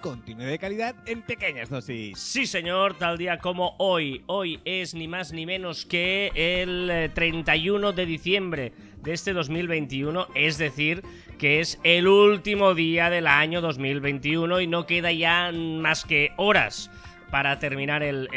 Contenido de calidad en pequeñas dosis. Sí, señor, tal día como hoy. Hoy es ni más ni menos que el 31 de diciembre de este 2021, es decir, que es el último día del año 2021 y no queda ya más que horas para terminar el,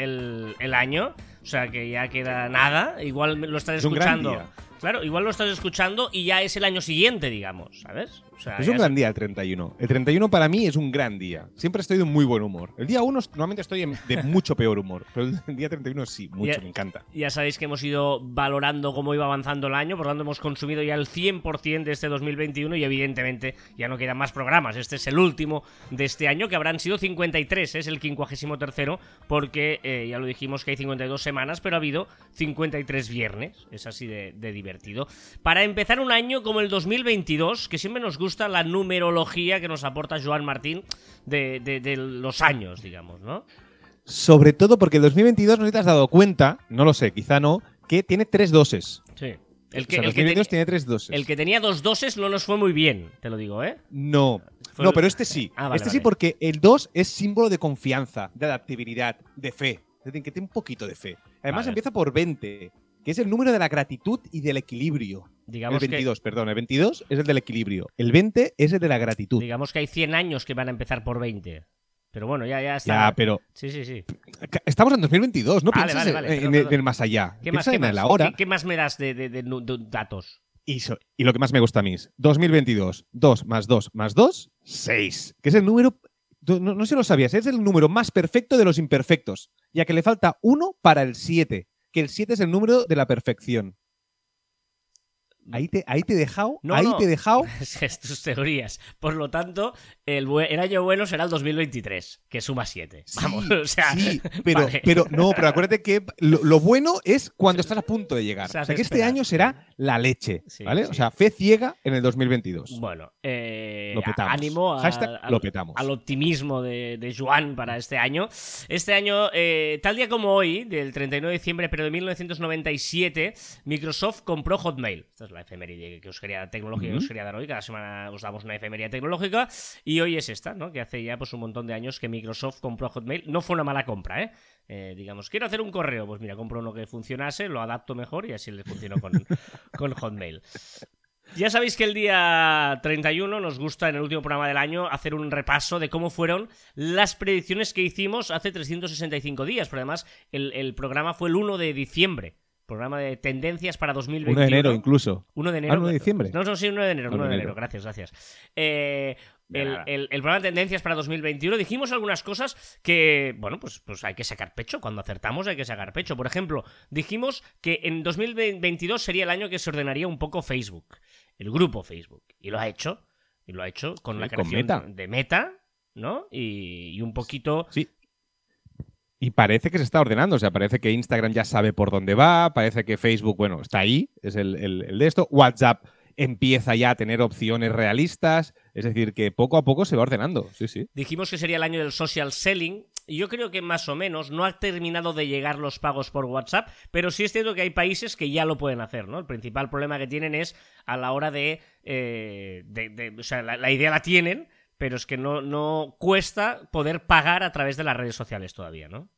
el año. O sea que ya queda nada. Igual lo estás escuchando. Claro, igual lo estás escuchando y ya es el año siguiente, digamos, ¿sabes? Es un gran día el 31. El 31 para mí es un gran día. Siempre estoy de muy buen humor. El día 1 normalmente estoy de mucho peor humor, pero el día 31 sí, mucho, me encanta. Ya sabéis que hemos ido valorando cómo iba avanzando el año, por lo tanto hemos consumido ya el 100% de este 2021 y evidentemente ya no quedan más programas. Este es el último de este año, que habrán sido 53, es el 53 porque eh, ya lo dijimos que hay 52 semanas, pero ha habido 53 viernes. Es así de, de divertido. Para empezar un año como el 2022, que siempre nos gusta gusta la numerología que nos aporta Joan Martín de, los años, digamos, ¿no? Sobre todo porque el 2022 no te has dado cuenta, no lo sé, quizá no, que tiene tres doses. Sí. El que, el que tiene tres doses. El que tenía dos doses no nos fue muy bien, te lo digo, ¿eh? No. no, pero este sí. Ah, este sí porque el 2 es símbolo de confianza, de adaptabilidad, de fe. Es decir, que tiene un poquito de fe. Además empieza por 20, que es el número de la gratitud y del equilibrio. Digamos el 22, perdón, el 22 es el del equilibrio. El 20 es el de la gratitud. Digamos que hay 100 años que van a empezar por 20. Pero bueno, ya, ya está. Ya, pero. Sí, sí, sí. Estamos en 2022, no piensas en, el más allá. ¿Qué más, ¿Qué, más me das de, datos? Y, y, lo que más me gusta a mí es 2022, 2 más 2 más 2, 6. Que es el número. No, no sé si lo sabías, es el número más perfecto de los imperfectos, ya que le falta 1 para el 7, que el 7 es el número de la perfección. Ahí te, ahí te he dejado. ahí te he dejado. es tus teorías. Por lo tanto, el, el, año bueno será el 2023, que suma 7. Vamos, o sea. Sí, pero, pero no, pero acuérdate que lo, bueno es cuando estás a punto de llegar. O sea, que este año será la leche. ¿Vale? O sea, fe ciega en el 2022. Bueno, eh, lo petamos. ánimo lo petamos. al optimismo de, de, Joan para este año. Este año, eh, tal día como hoy, del 39 de diciembre, pero de 1997, Microsoft compró Hotmail. Esta es la efeméride que os quería, tecnológica que os quería dar hoy. Cada semana os damos una efeméride tecnológica. Y hoy es esta, ¿no? Que hace ya pues un montón de años que Microsoft compró Hotmail. No fue una mala compra, ¿eh? eh digamos, quiero hacer un correo. Pues mira, compro uno que funcionase, lo adapto mejor y así le funcionó con, con Hotmail. Ya sabéis que el día 31 nos gusta en el último programa del año hacer un repaso de cómo fueron las predicciones que hicimos hace 365 días, pero además el, el programa fue el 1 de diciembre. Programa de tendencias para 2021. 1 de enero incluso. 1 de enero. 1 ah, de diciembre. No, no, sí, 1 de enero. 1 de enero. Gracias, gracias. Eh, el, el, programa de tendencias para 2021 dijimos algunas cosas que, bueno, pues, pues hay que sacar pecho. Cuando acertamos hay que sacar pecho. Por ejemplo, dijimos que en 2022 sería el año que se ordenaría un poco Facebook, el grupo Facebook. Y lo ha hecho. Y lo ha hecho con la creación de Meta, ¿no? Y, y, un poquito sí. Y parece que se está ordenando, o sea, parece que Instagram ya sabe por dónde va, parece que Facebook, bueno, está ahí, es el, el, de esto. WhatsApp empieza ya a tener opciones realistas, es decir, que poco a poco se va ordenando, sí, sí. Dijimos que sería el año del social selling, yo creo que más o menos no ha terminado de llegar los pagos por WhatsApp, pero sí es cierto que hay países que ya lo pueden hacer, ¿no? El principal problema que tienen es a la hora de... Eh, de, o sea, la, idea la tienen, pero es que no, no cuesta poder pagar a través de las redes sociales todavía, ¿no?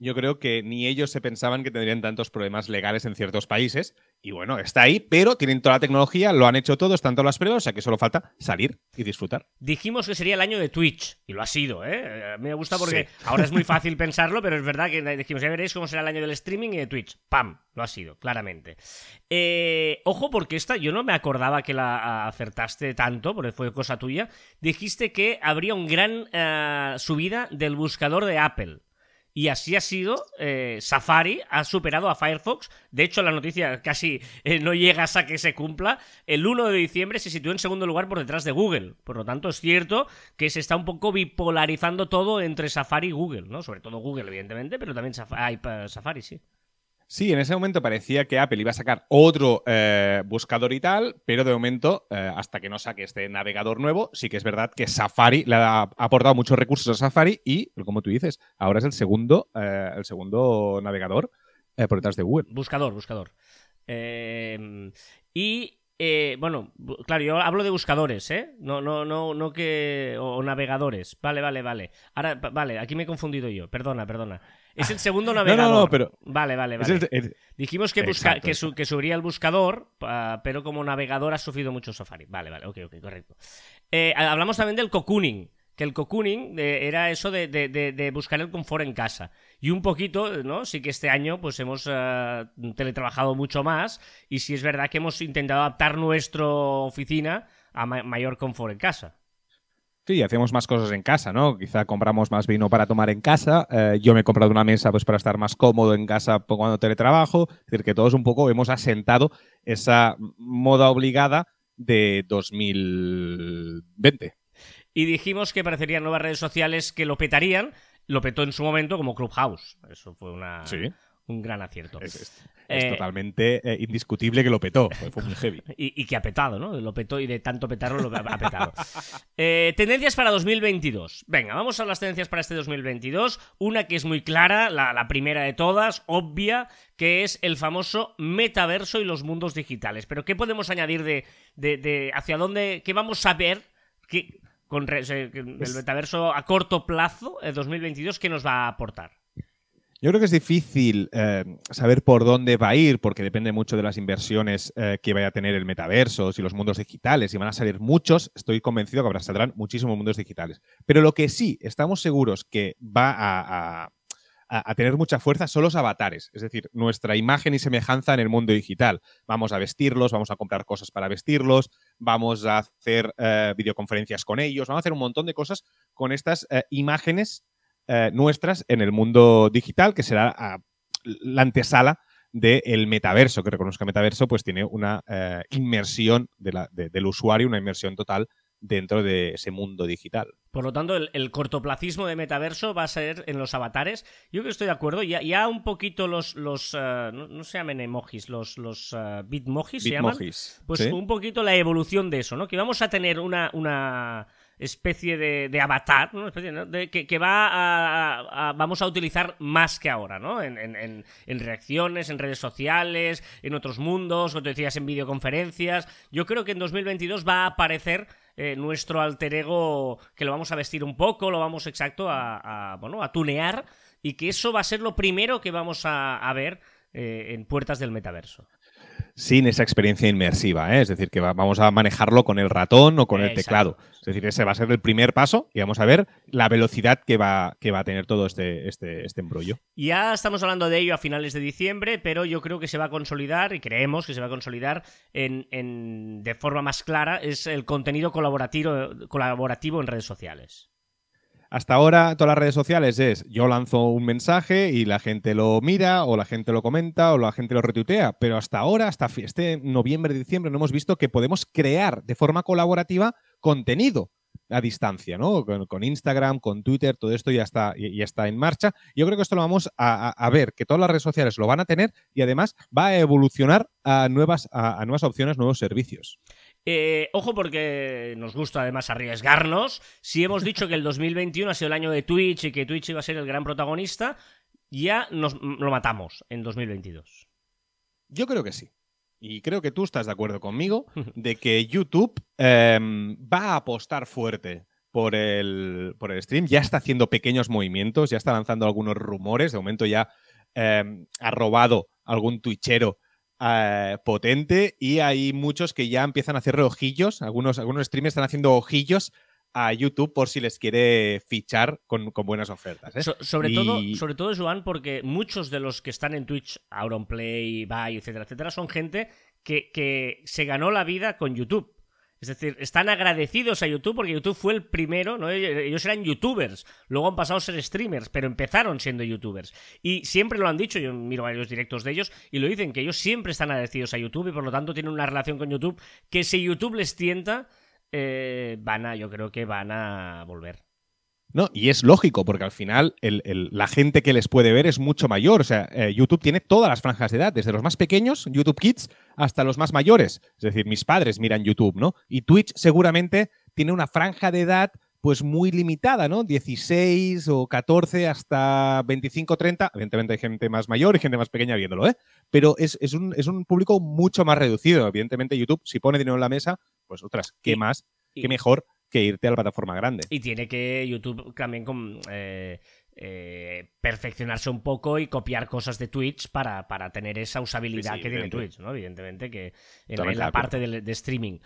yo creo que ni ellos se pensaban que tendrían tantos problemas legales en ciertos países. Y bueno, está ahí, pero tienen toda la tecnología, lo han hecho todos, están todas las pruebas, o sea que solo falta salir y disfrutar. Dijimos que sería el año de Twitch, y lo ha sido, ¿eh? A mí me gusta porque ahora es muy fácil pensarlo, pero es verdad que dijimos, ya veréis cómo será el año del streaming y de Twitch. ¡Pam! Lo ha sido, claramente. Eh, ojo, porque esta yo no me acordaba que la acertaste tanto, porque fue cosa tuya. Dijiste que habría un gran eh, subida del buscador de Apple. Y así ha sido. Eh, Safari ha superado a Firefox. De hecho, la noticia casi eh, no llega a que se cumpla. El 1 de diciembre se sitúó en segundo lugar por detrás de Google. Por lo tanto, es cierto que se está un poco bipolarizando todo entre Safari y Google, ¿no? Sobre todo Google, evidentemente, pero también Safari, sí. Sí, en ese momento parecía que Apple iba a sacar otro eh, buscador y tal, pero de momento, eh, hasta que no saque este navegador nuevo, sí que es verdad que Safari le ha aportado muchos recursos a Safari y, como tú dices, ahora es el segundo, eh, el segundo navegador por detrás de Google. Buscador, buscador. y bueno, claro, yo hablo de buscadores, ¿eh? No, no, no, no que. O, navegadores. Vale, vale, vale. Ahora, vale, aquí me he confundido yo. Perdona, perdona. Es el segundo navegador. No, no, pero. Vale, vale, vale. Dijimos que, busca, que, subiría el buscador, pero como navegador ha sufrido mucho Safari. Vale, vale, ok, ok, correcto. Eh, hablamos también del cocooning. Que el cocooning eh, era eso de, buscar el confort en casa. Y un poquito, ¿no? Sí que este año pues hemos eh, teletrabajado mucho más. Y sí es verdad que hemos intentado adaptar nuestra oficina a mayor confort en casa. Sí, hacemos más cosas en casa, ¿no? Quizá compramos más vino para tomar en casa. Eh, yo me he comprado una mesa pues, para estar más cómodo en casa cuando teletrabajo. Es decir, que todos un poco hemos asentado esa moda obligada de 2020. Y dijimos que parecerían nuevas redes sociales que lo petarían. Lo petó en su momento como Clubhouse. Eso fue una, sí un gran acierto. Es, eh, totalmente eh, indiscutible que lo petó, fue muy heavy. Y, que ha petado, ¿no? Lo petó y de tanto petarlo lo ha petado. Eh, tendencias para 2022. Venga, vamos a las tendencias para este 2022. Una que es muy clara, la, primera de todas, obvia, que es el famoso metaverso y los mundos digitales. Pero ¿qué podemos añadir de, de, hacia dónde, qué vamos a ver? ¿Qué, con el metaverso a corto plazo, 2022, ¿qué nos va a aportar? Yo creo que es difícil eh, saber por dónde va a ir, porque depende mucho de las inversiones eh, que vaya a tener el metaverso, si los mundos digitales, si van a salir muchos, estoy convencido que habrá saldrán muchísimos mundos digitales. Pero lo que sí estamos seguros que va a, tener mucha fuerza son los avatares, es decir, nuestra imagen y semejanza en el mundo digital. Vamos a vestirlos, vamos a comprar cosas para vestirlos, vamos a hacer eh, videoconferencias con ellos, vamos a hacer un montón de cosas con estas imágenes eh, nuestras en el mundo digital, que será ah, la antesala del metaverso, que reconozca metaverso, pues tiene una eh, inmersión del usuario, una inmersión total dentro de ese mundo digital. Por lo tanto, el, cortoplacismo de metaverso va a ser en los avatares. Yo creo que estoy de acuerdo. Ya, ya un poquito los, los eh, no, se llaman emojis, los, los bitmojis, se llaman. Pues un poquito la evolución de eso, ¿no? Que vamos a tener una, una especie de, avatar, ¿no? de, que, va a, vamos a utilizar más que ahora, ¿no? En, reacciones, en redes sociales, en otros mundos, como te decías, en videoconferencias. Yo creo que en 2022 va a aparecer eh, nuestro alter ego, que lo vamos a vestir un poco, lo vamos exacto a, bueno, a tunear, y que eso va a ser lo primero que vamos a, ver eh, en puertas del metaverso sin esa experiencia inmersiva. ¿eh? Es decir, que vamos a manejarlo con el ratón o con el teclado. Es decir, ese va a ser el primer paso y vamos a ver la velocidad que va, que va a tener todo este, este, este embrollo. Ya estamos hablando de ello a finales de diciembre, pero yo creo que se va a consolidar y creemos que se va a consolidar en, de forma más clara es el contenido colaborativo, colaborativo en redes sociales. Hasta ahora, todas las redes sociales es yo lanzo un mensaje y la gente lo mira, o la gente lo comenta, o la gente lo retuitea. Pero hasta ahora, hasta este noviembre, diciembre, no hemos visto que podemos crear de forma colaborativa contenido a distancia, ¿no? Con, Instagram, con Twitter, todo esto ya está, ya está en marcha. Yo creo que esto lo vamos a, ver, que todas las redes sociales lo van a tener y además va a evolucionar a nuevas, a nuevas opciones, nuevos servicios. Eh, ojo porque nos gusta además arriesgarnos. Si hemos dicho que el 2021 ha sido el año de Twitch y que Twitch iba a ser el gran protagonista, ya nos lo matamos en 2022. Yo creo que sí. Y creo que tú estás de acuerdo conmigo de que YouTube em, va a apostar fuerte por el, por el stream. Ya está haciendo pequeños movimientos, ya está lanzando algunos rumores. De momento ya em, ha robado algún twitchero eh, potente y hay muchos que ya empiezan a hacer ojillos, algunos, algunos streamers están haciendo ojillos a YouTube por si les quiere fichar con, buenas ofertas. ¿eh? sobre, todo, sobre todo, Joan, porque muchos de los que están en Twitch, Auronplay, Buy, etcétera, etcétera, son gente que, que se ganó la vida con YouTube. Es decir, están agradecidos a YouTube porque YouTube fue el primero, ¿no? Ellos eran youtubers, luego han pasado a ser streamers, pero empezaron siendo youtubers. Y siempre lo han dicho, yo miro varios directos de ellos y lo dicen, que ellos siempre están agradecidos a YouTube y por lo tanto tienen una relación con YouTube que si YouTube les tienta, eh, van a, yo creo que van a volver. No, y es lógico, porque al final la gente que les puede ver es mucho mayor. O sea, eh, YouTube tiene todas las franjas de edad, desde los más pequeños, YouTube Kids, hasta los más mayores. Es decir, mis padres miran YouTube, ¿no? Y Twitch seguramente tiene una franja de edad pues muy limitada, ¿no? 16 o 14 hasta 25, 30. Evidentemente hay gente más mayor y gente más pequeña viéndolo, ¿eh? Pero es, un, es un público mucho más reducido. Evidentemente YouTube, si pone dinero en la mesa, pues otras, ¿qué más? ¿Qué mejor que irte a la plataforma grande? Y tiene que YouTube también con, eh, eh, perfeccionarse un poco y copiar cosas de Twitch para, para tener esa usabilidad que tiene Twitch, ¿no? Evidentemente, que en, la parte de, de streaming.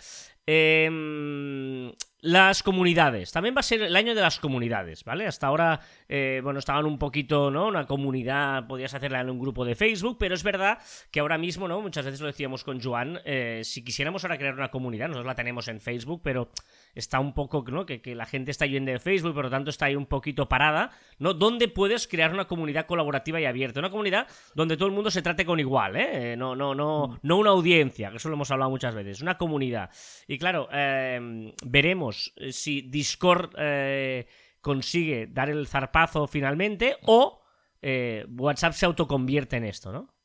Eh, las comunidades. También va a ser el año de las comunidades, ¿vale? Hasta ahora, eh, bueno, estaban un poquito, ¿no? Una comunidad, podías hacerla en un grupo de Facebook, pero es verdad que ahora mismo, ¿no? Muchas veces lo decíamos con Joan, eh, si quisiéramos ahora crear una comunidad, nosotros la tenemos en Facebook, pero está un poco, ¿no? Que, la gente está yendo de Facebook, por lo tanto está ahí un poquito parada, ¿no? ¿Dónde puedes crear una comunidad colaborativa y abierta? Una comunidad donde todo el mundo se trate con igual, ¿eh? No, no, no, mm. no una audiencia, que eso lo hemos hablado muchas veces, una comunidad. Y claro, veremos eh, si Discord eh, consigue dar el zarpazo finalmente o eh, WhatsApp se autoconvierte en esto, ¿no?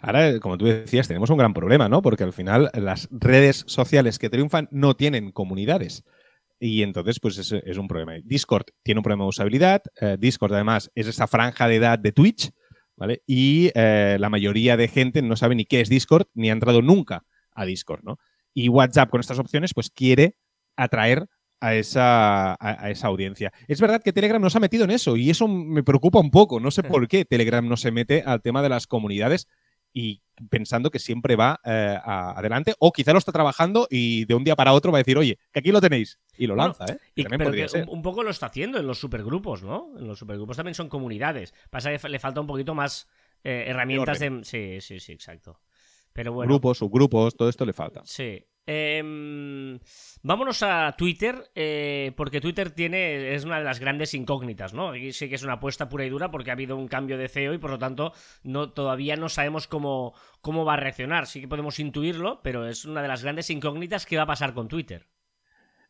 Ahora, como tú decías, tenemos un gran problema, ¿no? Porque al final las redes sociales que triunfan no tienen comunidades. Y entonces, pues es, es un problema. Discord tiene un problema de usabilidad. Discord, además, es esa franja de edad de Twitch, ¿vale? Y la mayoría de gente no sabe ni qué es Discord, ni ha entrado nunca a Discord, ¿no? Y WhatsApp con estas opciones, pues quiere atraer a esa, a, esa audiencia. Es verdad que Telegram no se ha metido en eso y eso me preocupa un poco. No sé por qué Telegram no se mete al tema de las comunidades y pensando que siempre va eh, adelante o quizá lo está trabajando y de un día para otro va a decir, oye, que aquí lo tenéis y lo lanza, ¿eh? Y, Un, poco lo está haciendo en los supergrupos, ¿no? En los supergrupos también son comunidades. Pasa que le falta un poquito más eh, herramientas de... Sí, sí, sí, exacto. Pero bueno. Grupos, subgrupos, todo esto le falta. Sí. Em, vámonos a Twitter, eh, porque Twitter tiene es una de las grandes incógnitas, ¿no? Aquí sí que es una apuesta pura y dura porque ha habido un cambio de CEO y por lo tanto no, todavía no sabemos cómo, cómo va a reaccionar. Sí que podemos intuirlo, pero es una de las grandes incógnitas que va a pasar con Twitter.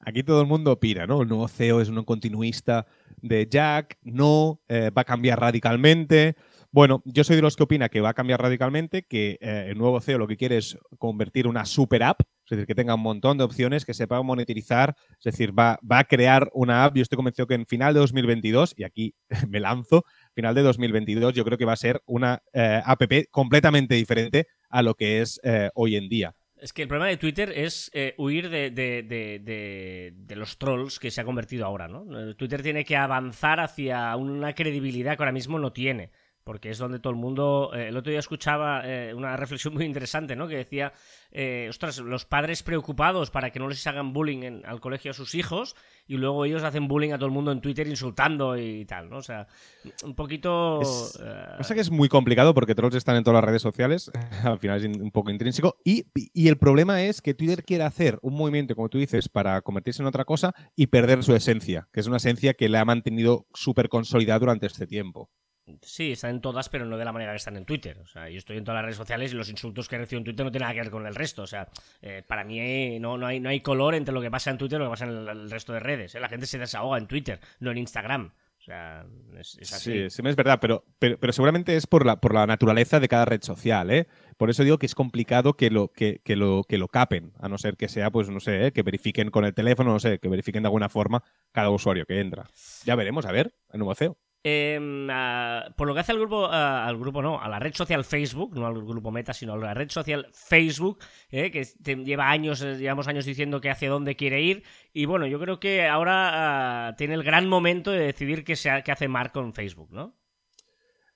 Aquí todo el mundo opina, ¿no? El nuevo CEO es un continuista de Jack, no, eh, va a cambiar radicalmente. Bueno, yo soy de los que opina que va a cambiar radicalmente, que eh, el nuevo CEO lo que quiere es convertir una super app es decir, que tenga un montón de opciones, que sepa monetizar, es decir, va, va a crear una app, yo estoy convencido que en final de 2022, y aquí me lanzo, final de 2022 yo creo que va a ser una eh, app completamente diferente a lo que es eh, hoy en día. Es que el problema de Twitter es huir de, de, los trolls que se ha convertido ahora, ¿no? Twitter tiene que avanzar hacia una credibilidad que ahora mismo no tiene porque es donde todo el mundo... Eh, el otro día escuchaba eh, una reflexión muy interesante, ¿no? Que decía, eh, ostras, los padres preocupados para que no les hagan bullying al colegio a sus hijos y luego ellos hacen bullying a todo el mundo en Twitter insultando y tal, ¿no? O sea, un poquito... Es, pasa que es muy complicado porque trolls están en todas las redes sociales, al final es un poco intrínseco, y, y el problema es que Twitter quiere hacer un movimiento, como tú dices, para convertirse en otra cosa y perder su esencia, que es una esencia que le ha mantenido súper consolidada durante este tiempo. Sí, están en todas, pero no de la manera que están en Twitter. O sea, yo estoy en todas las redes sociales y los insultos que recibo en Twitter no tienen nada que ver con el resto. O sea, eh, para mí no, no, hay, no hay color entre lo que pasa en Twitter y lo que pasa en el, resto de redes. ¿eh? La gente se desahoga en Twitter, no en Instagram. O sea, es, así. Sí, sí, es verdad, pero, pero, seguramente es por la, por la naturaleza de cada red social, ¿eh? Por eso digo que es complicado que lo, que, lo, que lo capen, a no ser que sea, pues no sé, ¿eh? que verifiquen con el teléfono, no sé, que verifiquen de alguna forma cada usuario que entra. Ya veremos, a ver, el nuevo CEO. Em, por lo que hace al grupo, al grupo no, a la red social Facebook, no al grupo Meta, sino a la red social Facebook, eh, que lleva años, eh, llevamos años diciendo que hacia dónde quiere ir. Y bueno, yo creo que ahora ah, tiene el gran momento de decidir qué, se, hace Mark con Facebook, ¿no?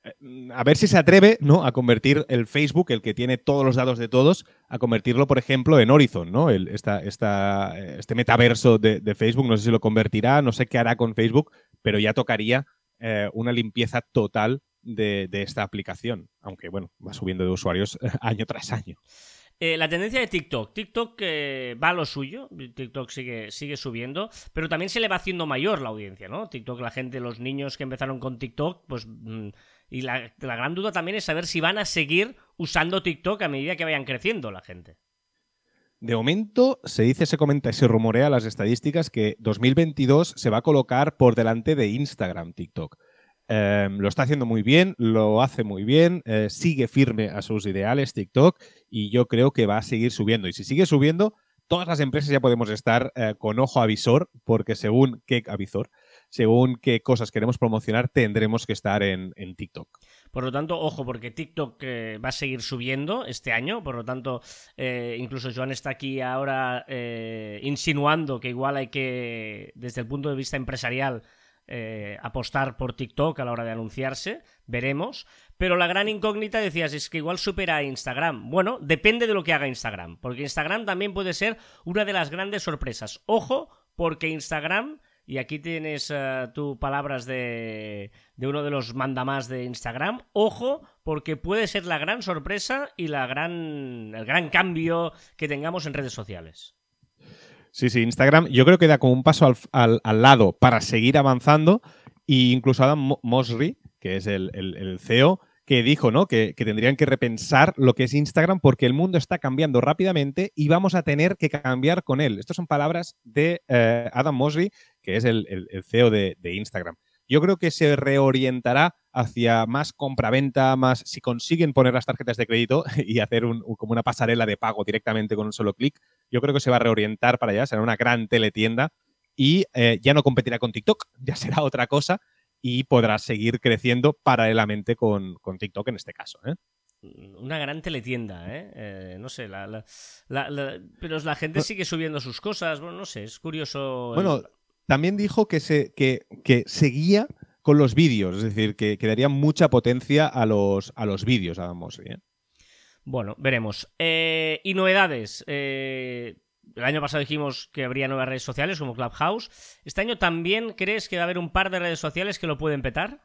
Eh, a ver si se atreve ¿no? a convertir el Facebook, el que tiene todos los datos de todos, a convertirlo, por ejemplo, en Horizon, ¿no? El, este metaverso de, de Facebook, no sé si lo convertirá, no sé qué hará con Facebook, pero ya tocaría eh, una limpieza total de, esta aplicación, aunque bueno, va subiendo de usuarios año tras año. Eh, la tendencia de TikTok. TikTok eh, va a lo suyo, TikTok sigue, sigue subiendo, pero también se le va haciendo mayor la audiencia, ¿no? TikTok, la gente, los niños que empezaron con TikTok, pues... Mm, y la, la gran duda también es saber si van a seguir usando TikTok a medida que vayan creciendo la gente. De momento se dice, se comenta y se rumorea las estadísticas que 2022 se va a colocar por delante de Instagram, TikTok. Em, lo está haciendo muy bien, lo hace muy bien, eh, sigue firme a sus ideales TikTok y yo creo que va a seguir subiendo. Y si sigue subiendo, todas las empresas ya podemos estar eh, con ojo avisor, porque según qué avisor, según qué cosas queremos promocionar, tendremos que estar en, TikTok. Por lo tanto, ojo, porque TikTok eh, va a seguir subiendo este año, por lo tanto, incluso Joan está aquí ahora insinuando que igual hay que, desde el punto de vista empresarial, eh, apostar por TikTok a la hora de anunciarse, veremos. Pero la gran incógnita decías es que igual supera a Instagram. Bueno, depende de lo que haga Instagram, porque Instagram también puede ser una de las grandes sorpresas. Ojo, porque Instagram, y aquí tienes uh, tú palabras de, de uno de los mandamás de Instagram, ojo, porque puede ser la gran sorpresa y la gran, el gran cambio que tengamos en redes sociales. Sí, sí, Instagram yo creo que da como un paso al, lado para seguir avanzando e incluso Adam Mosseri, que es el, CEO, que dijo ¿no? Que, tendrían que repensar lo que es Instagram porque el mundo está cambiando rápidamente y vamos a tener que cambiar con él. Estas son palabras de eh, Adam Mosseri, que es el, CEO de, de Instagram. Yo creo que se reorientará hacia más compraventa, más si consiguen poner las tarjetas de crédito y hacer un, como una pasarela de pago directamente con un solo clic, yo creo que se va a reorientar para allá, será una gran teletienda y eh, ya no competirá con TikTok, ya será otra cosa y podrá seguir creciendo paralelamente con, TikTok en este caso. ¿eh? Una gran teletienda, ¿eh? eh no sé, la, pero la gente sigue subiendo sus cosas, bueno, no sé, es curioso. Bueno, también dijo que, se, que, que seguía con los vídeos, es decir, que, que daría mucha potencia a los, a los vídeos, vamos. ¿eh? Bueno, veremos. Eh, y novedades. Eh, el año pasado dijimos que habría nuevas redes sociales como Clubhouse. ¿Este año también crees que va a haber un par de redes sociales que lo pueden petar?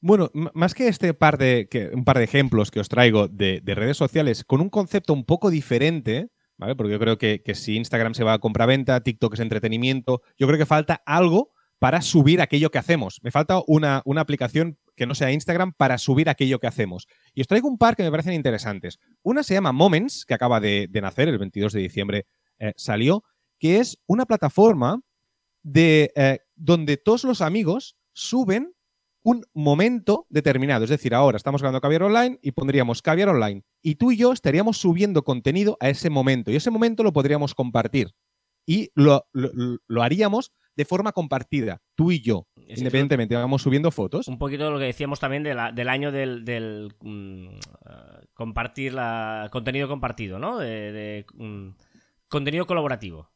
Bueno, más que este par de, que, un par de ejemplos que os traigo de, redes sociales con un concepto un poco diferente, ¿vale? Porque yo creo que, que si Instagram se va a compra-venta, TikTok es entretenimiento, yo creo que falta algo para subir aquello que hacemos. Me falta una, una aplicación que no sea Instagram para subir aquello que hacemos. Y os traigo un par que me parecen interesantes. Una se llama Moments, que acaba de, nacer, el 22 de diciembre eh, salió, que es una plataforma de, eh, donde todos los amigos suben un momento determinado. Es decir, ahora estamos grabando Caviar Online y pondríamos Caviar Online. Y tú y yo estaríamos subiendo contenido a ese momento. Y ese momento lo podríamos compartir. Y lo, lo haríamos de forma compartida, tú y yo, independientemente, vamos subiendo fotos. Un poquito lo que decíamos también del año del, mm, compartir la, contenido compartido, ¿no? De, mm, contenido colaborativo.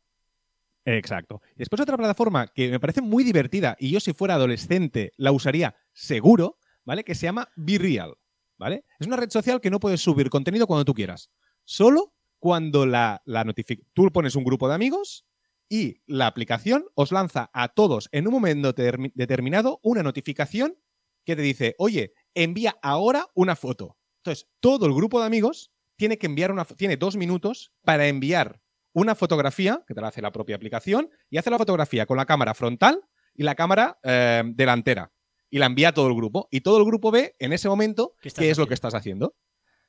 Exacto. Y después otra plataforma que me parece muy divertida y yo si fuera adolescente la usaría seguro, ¿vale? Que se llama Be Real, ¿vale? Es una red social que no puedes subir contenido cuando tú quieras. Solo cuando la, la Tú pones un grupo de amigos y la aplicación os lanza a todos en un momento determinado una notificación que te dice, oye, envía ahora una foto. Entonces, todo el grupo de amigos tiene que enviar una, tiene dos minutos para enviar una fotografía, que te la hace la propia aplicación, y hace la fotografía con la cámara frontal y la cámara eh, delantera. Y la envía a todo el grupo. Y todo el grupo ve en ese momento qué, es lo que estás haciendo.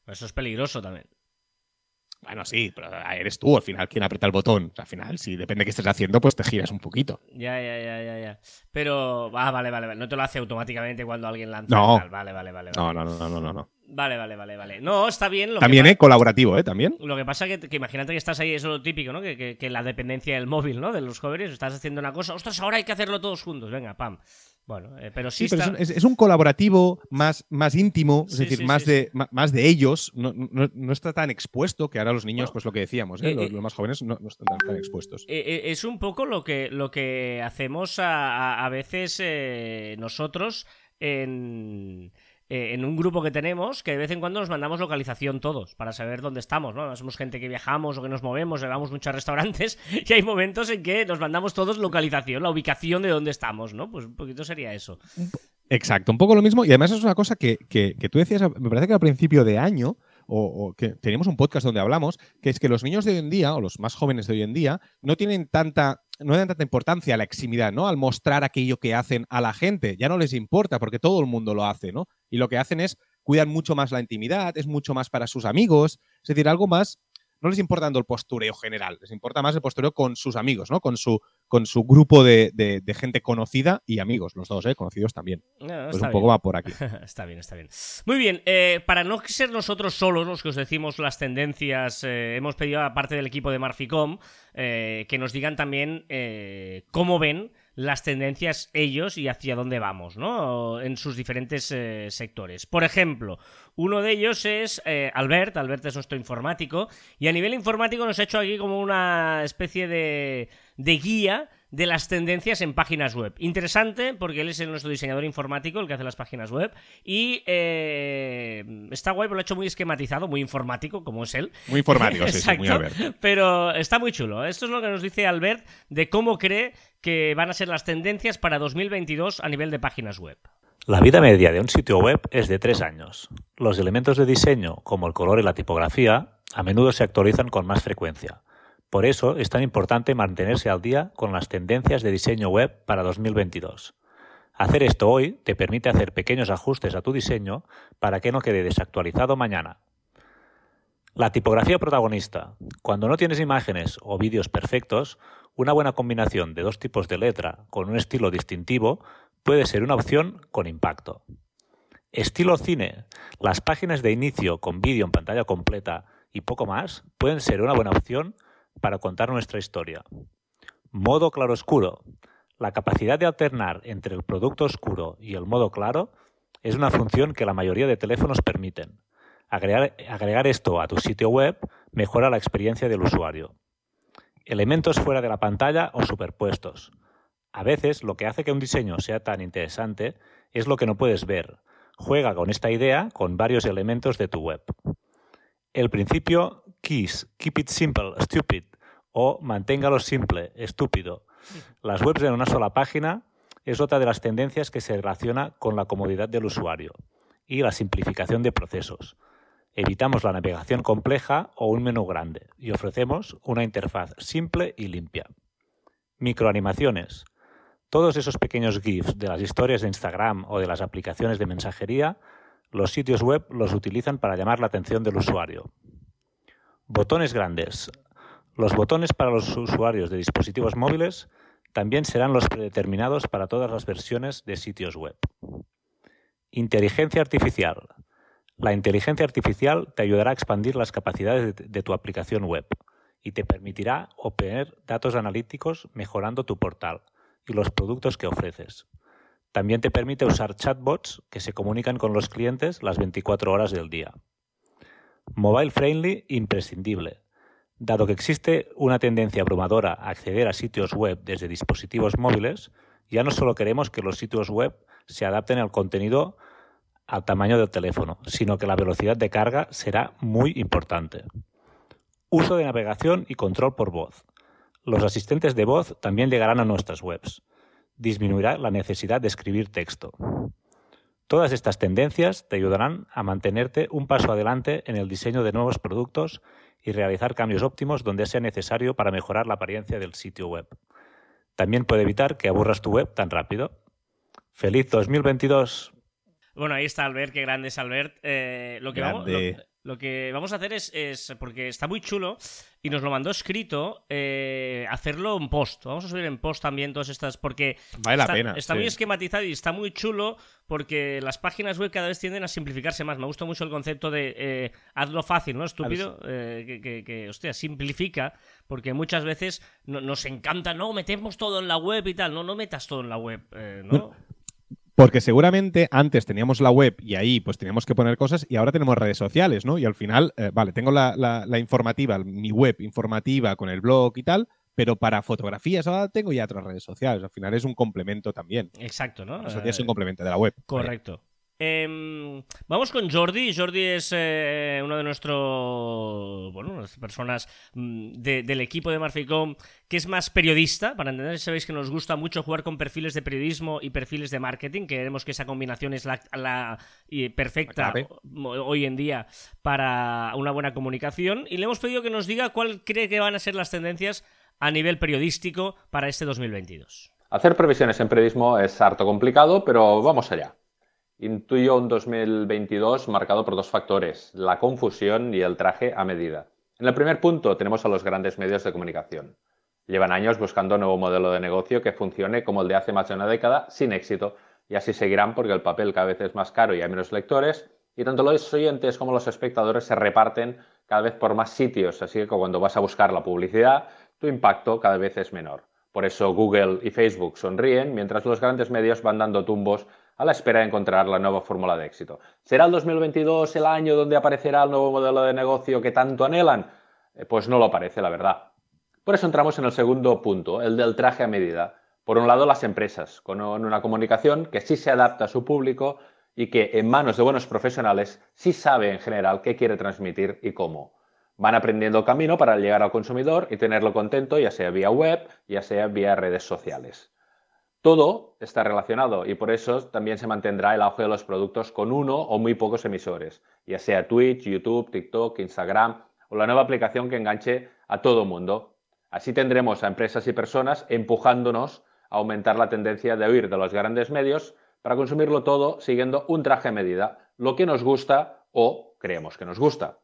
Eso es peligroso también. Bueno, sí, pero eres tú al final quien aprieta el botón. al final, si depende de qué estés haciendo, pues te giras un poquito. Ya, ya, ya, ya, ya. Pero, ah, vale, vale, vale. No te lo hace automáticamente cuando alguien lanza. No. Vale, vale, vale, vale. No, no, no, no, no, no. Vale, vale, vale, vale. No, está bien. Lo También, ¿eh? Colaborativo, ¿eh? También. Lo que pasa es que, imagínate que estás ahí, eso es lo típico, ¿no? Que, que, la dependencia del móvil, ¿no? De los jóvenes, estás haciendo una cosa, ostras, ahora hay que hacerlo todos juntos, venga, pam. Bueno, eh, pero sí, es, un colaborativo más, más íntimo, es decir, más, de, más de ellos, no, está tan expuesto que ahora los niños, pues lo que decíamos, ¿eh? Eh, los, más jóvenes no, están tan, expuestos. es un poco lo que, lo que hacemos a, a veces nosotros en eh, en un grupo que tenemos que de vez en cuando nos mandamos localización todos para saber dónde estamos, ¿no? Somos gente que viajamos o que nos movemos, llevamos muchos restaurantes y hay momentos en que nos mandamos todos localización, la ubicación de dónde estamos, ¿no? Pues un poquito sería eso. Exacto, un poco lo mismo y además es una cosa que, que, tú decías, me parece que al principio de año o, que teníamos un podcast donde hablamos, que es que los niños de hoy en día, o los más jóvenes de hoy en día, no tienen tanta, no dan tanta importancia a la eximidad, ¿no? Al mostrar aquello que hacen a la gente. Ya no les importa, porque todo el mundo lo hace, ¿no? Y lo que hacen es cuidar mucho más la intimidad, es mucho más para sus amigos, es decir, algo más, no les importa tanto el postureo general, les importa más el postureo con sus amigos, ¿no? Con su, con su grupo de, gente conocida y amigos, los dos, ¿eh? Conocidos también. pues un poco va por aquí. está bien, está bien. Muy bien, eh, para no ser nosotros solos los que os decimos las tendencias, eh, hemos pedido a parte del equipo de Marficom eh, que nos digan también cómo ven las tendencias ellos y hacia dónde vamos, ¿no? En sus diferentes eh, sectores. Por ejemplo, uno de ellos es eh, Albert, Albert es nuestro informático, y a nivel informático nos ha hecho aquí como una especie de, de guía de las tendencias en páginas web. Interesante porque él es nuestro diseñador informático, el que hace las páginas web. Y eh, está guay, lo ha hecho muy esquematizado, muy informático, como es él. Muy informático, sí, sí, muy Albert. Pero está muy chulo. Esto es lo que nos dice Albert de cómo cree que van a ser las tendencias para 2022 a nivel de páginas web. La vida media de un sitio web es de tres años. Los elementos de diseño, como el color y la tipografía, a menudo se actualizan con más frecuencia. Por eso es tan importante mantenerse al día con las tendencias de diseño web para 2022. Hacer esto hoy te permite hacer pequeños ajustes a tu diseño para que no quede desactualizado mañana. La tipografía protagonista. Cuando no tienes imágenes o vídeos perfectos, una buena combinación de dos tipos de letra con un estilo distintivo puede ser una opción con impacto. Estilo cine. Las páginas de inicio con vídeo en pantalla completa y poco más pueden ser una buena opción para contar nuestra historia. Modo claroscuro. La capacidad de alternar entre el producto oscuro y el modo claro es una función que la mayoría de teléfonos permiten. Agregar, esto a tu sitio web mejora la experiencia del usuario. Elementos fuera de la pantalla o superpuestos. A veces lo que hace que un diseño sea tan interesante es lo que no puedes ver. Juega con esta idea con varios elementos de tu web. El principio KISS, Keep It Simple, Stupid, o Manténgalo Simple, Estúpido. Las webs en una sola página es otra de las tendencias que se relaciona con la comodidad del usuario y la simplificación de procesos. Evitamos la navegación compleja o un menú grande y ofrecemos una interfaz simple y limpia. Microanimaciones. Todos esos pequeños GIFs de las historias de Instagram o de las aplicaciones de mensajería los sitios web los utilizan para llamar la atención del usuario. Botones grandes. Los botones para los usuarios de dispositivos móviles también serán los predeterminados para todas las versiones de sitios web. Inteligencia artificial. La inteligencia artificial te ayudará a expandir las capacidades de, tu aplicación web y te permitirá obtener datos analíticos mejorando tu portal y los productos que ofreces. También te permite usar chatbots que se comunican con los clientes las 24 horas del día. Mobile friendly imprescindible. Dado que existe una tendencia abrumadora a acceder a sitios web desde dispositivos móviles, ya no solo queremos que los sitios web se adapten al contenido al tamaño del teléfono, sino que la velocidad de carga será muy importante. Uso de navegación y control por voz. Los asistentes de voz también llegarán a nuestras webs disminuirá la necesidad de escribir texto. Todas estas tendencias te ayudarán a mantenerte un paso adelante en el diseño de nuevos productos y realizar cambios óptimos donde sea necesario para mejorar la apariencia del sitio web. También puede evitar que aburras tu web tan rápido. ¡Feliz 2022! Bueno, ahí está Albert, qué grande es Albert. Eh, lo, que vamos, lo, que vamos a hacer es, porque está muy chulo y nos lo mandó escrito, eh, hacerlo en post. Vamos a subir en post también todas estas, porque vale la pena, está muy esquematizado y está muy chulo porque las páginas web cada vez tienden a simplificarse más. Me gusta mucho el concepto de eh, hazlo fácil, ¿no? Estúpido, que, que, hostia, simplifica, porque muchas veces nos encanta, no, metemos todo en la web y tal. No, no metas todo en la web, ¿no? Porque seguramente antes teníamos la web y ahí pues teníamos que poner cosas y ahora tenemos redes sociales, ¿no? Y al final, eh, vale, tengo la, informativa, mi web informativa con el blog y tal, pero para fotografías ahora tengo ya otras redes sociales. Al final es un complemento también. Exacto, ¿no? Eso es un complemento de la web. Correcto. Em, vamos con Jordi. Jordi es eh, uno de nuestros. Bueno, las personas mm, del equipo de Marficom que es más periodista. Para entender, sabéis que nos gusta mucho jugar con perfiles de periodismo y perfiles de marketing. Queremos que esa combinación es la, perfecta hoy en día para una buena comunicación. Y le hemos pedido que nos diga cuál cree que van a ser las tendencias a nivel periodístico para este 2022. Hacer previsiones en periodismo es harto complicado, pero vamos allá. Intuyo un 2022 marcado por dos factores, la confusión y el traje a medida. En el primer punto tenemos a los grandes medios de comunicación. Llevan años buscando un nuevo modelo de negocio que funcione como el de hace más de una década, sin éxito, y así seguirán porque el papel cada vez es más caro y hay menos lectores, y tanto los oyentes como los espectadores se reparten cada vez por más sitios, así que cuando vas a buscar la publicidad, tu impacto cada vez es menor. Por eso Google y Facebook sonríen, mientras los grandes medios van dando tumbos a la espera de encontrar la nueva fórmula de éxito. ¿Será el 2022 el año donde aparecerá el nuevo modelo de negocio que tanto anhelan? Eh, pues no lo parece, la verdad. Por eso entramos en el segundo punto, el del traje a medida. Por un lado, las empresas, con una comunicación que sí se adapta a su público y que en manos de buenos profesionales sí sabe en general qué quiere transmitir y cómo. Van aprendiendo camino para llegar al consumidor y tenerlo contento, ya sea vía web, ya sea vía redes sociales. Todo está relacionado y por eso también se mantendrá el auge de los productos con uno o muy pocos emisores, ya sea Twitch, YouTube, TikTok, Instagram o la nueva aplicación que enganche a todo mundo. Así tendremos a empresas y personas empujándonos a aumentar la tendencia de huir de los grandes medios para consumirlo todo siguiendo un traje a medida, lo que nos gusta o creemos que nos gusta.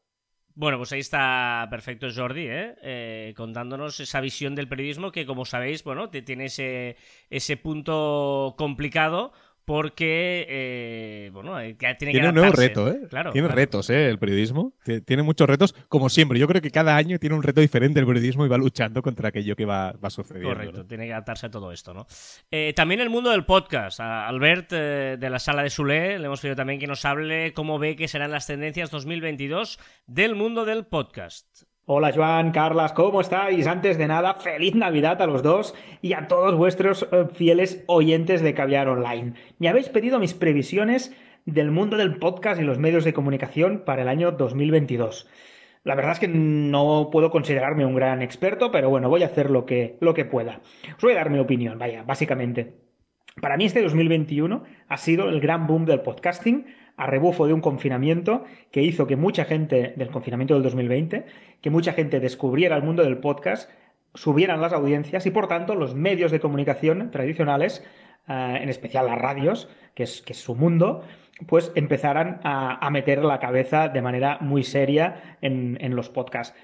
Bueno, pues ahí está perfecto Jordi, ¿eh? ¿eh? contándonos esa visión del periodismo que, como sabéis, bueno, tiene ese, ese punto complicado porque eh, bueno, tiene, tiene un nuevo reto, ¿eh? Claro, tiene retos, ¿eh? El periodismo tiene muchos retos, como siempre. Yo creo que cada año tiene un reto diferente el periodismo y va luchando contra aquello que va, va sucediendo. Correcto, tiene que adaptarse a todo esto, ¿no? Eh, también el mundo del podcast. A Albert eh, de la sala de Sule le hemos pedido también que nos hable cómo ve que serán las tendencias 2022 del mundo del podcast. Hola Joan, Carlas, ¿cómo estáis? Antes de nada, feliz Navidad a los dos y a todos vuestros eh, fieles oyentes de Caviar Online. Me habéis pedido mis previsiones del mundo del podcast y los medios de comunicación para el año 2022. La verdad es que no puedo considerarme un gran experto, pero bueno, voy a hacer lo que, lo que pueda. Os voy a dar mi opinión, vaya, básicamente. Para mí este 2021 ha sido el gran boom del podcasting a rebufo de un confinamiento que hizo que mucha gente, del confinamiento del 2020, que mucha gente descubriera el mundo del podcast, subieran las audiencias y por tanto los medios de comunicación tradicionales, eh, en especial las radios, que es, que es su mundo, pues empezaran a, meter la cabeza de manera muy seria en, los podcasts.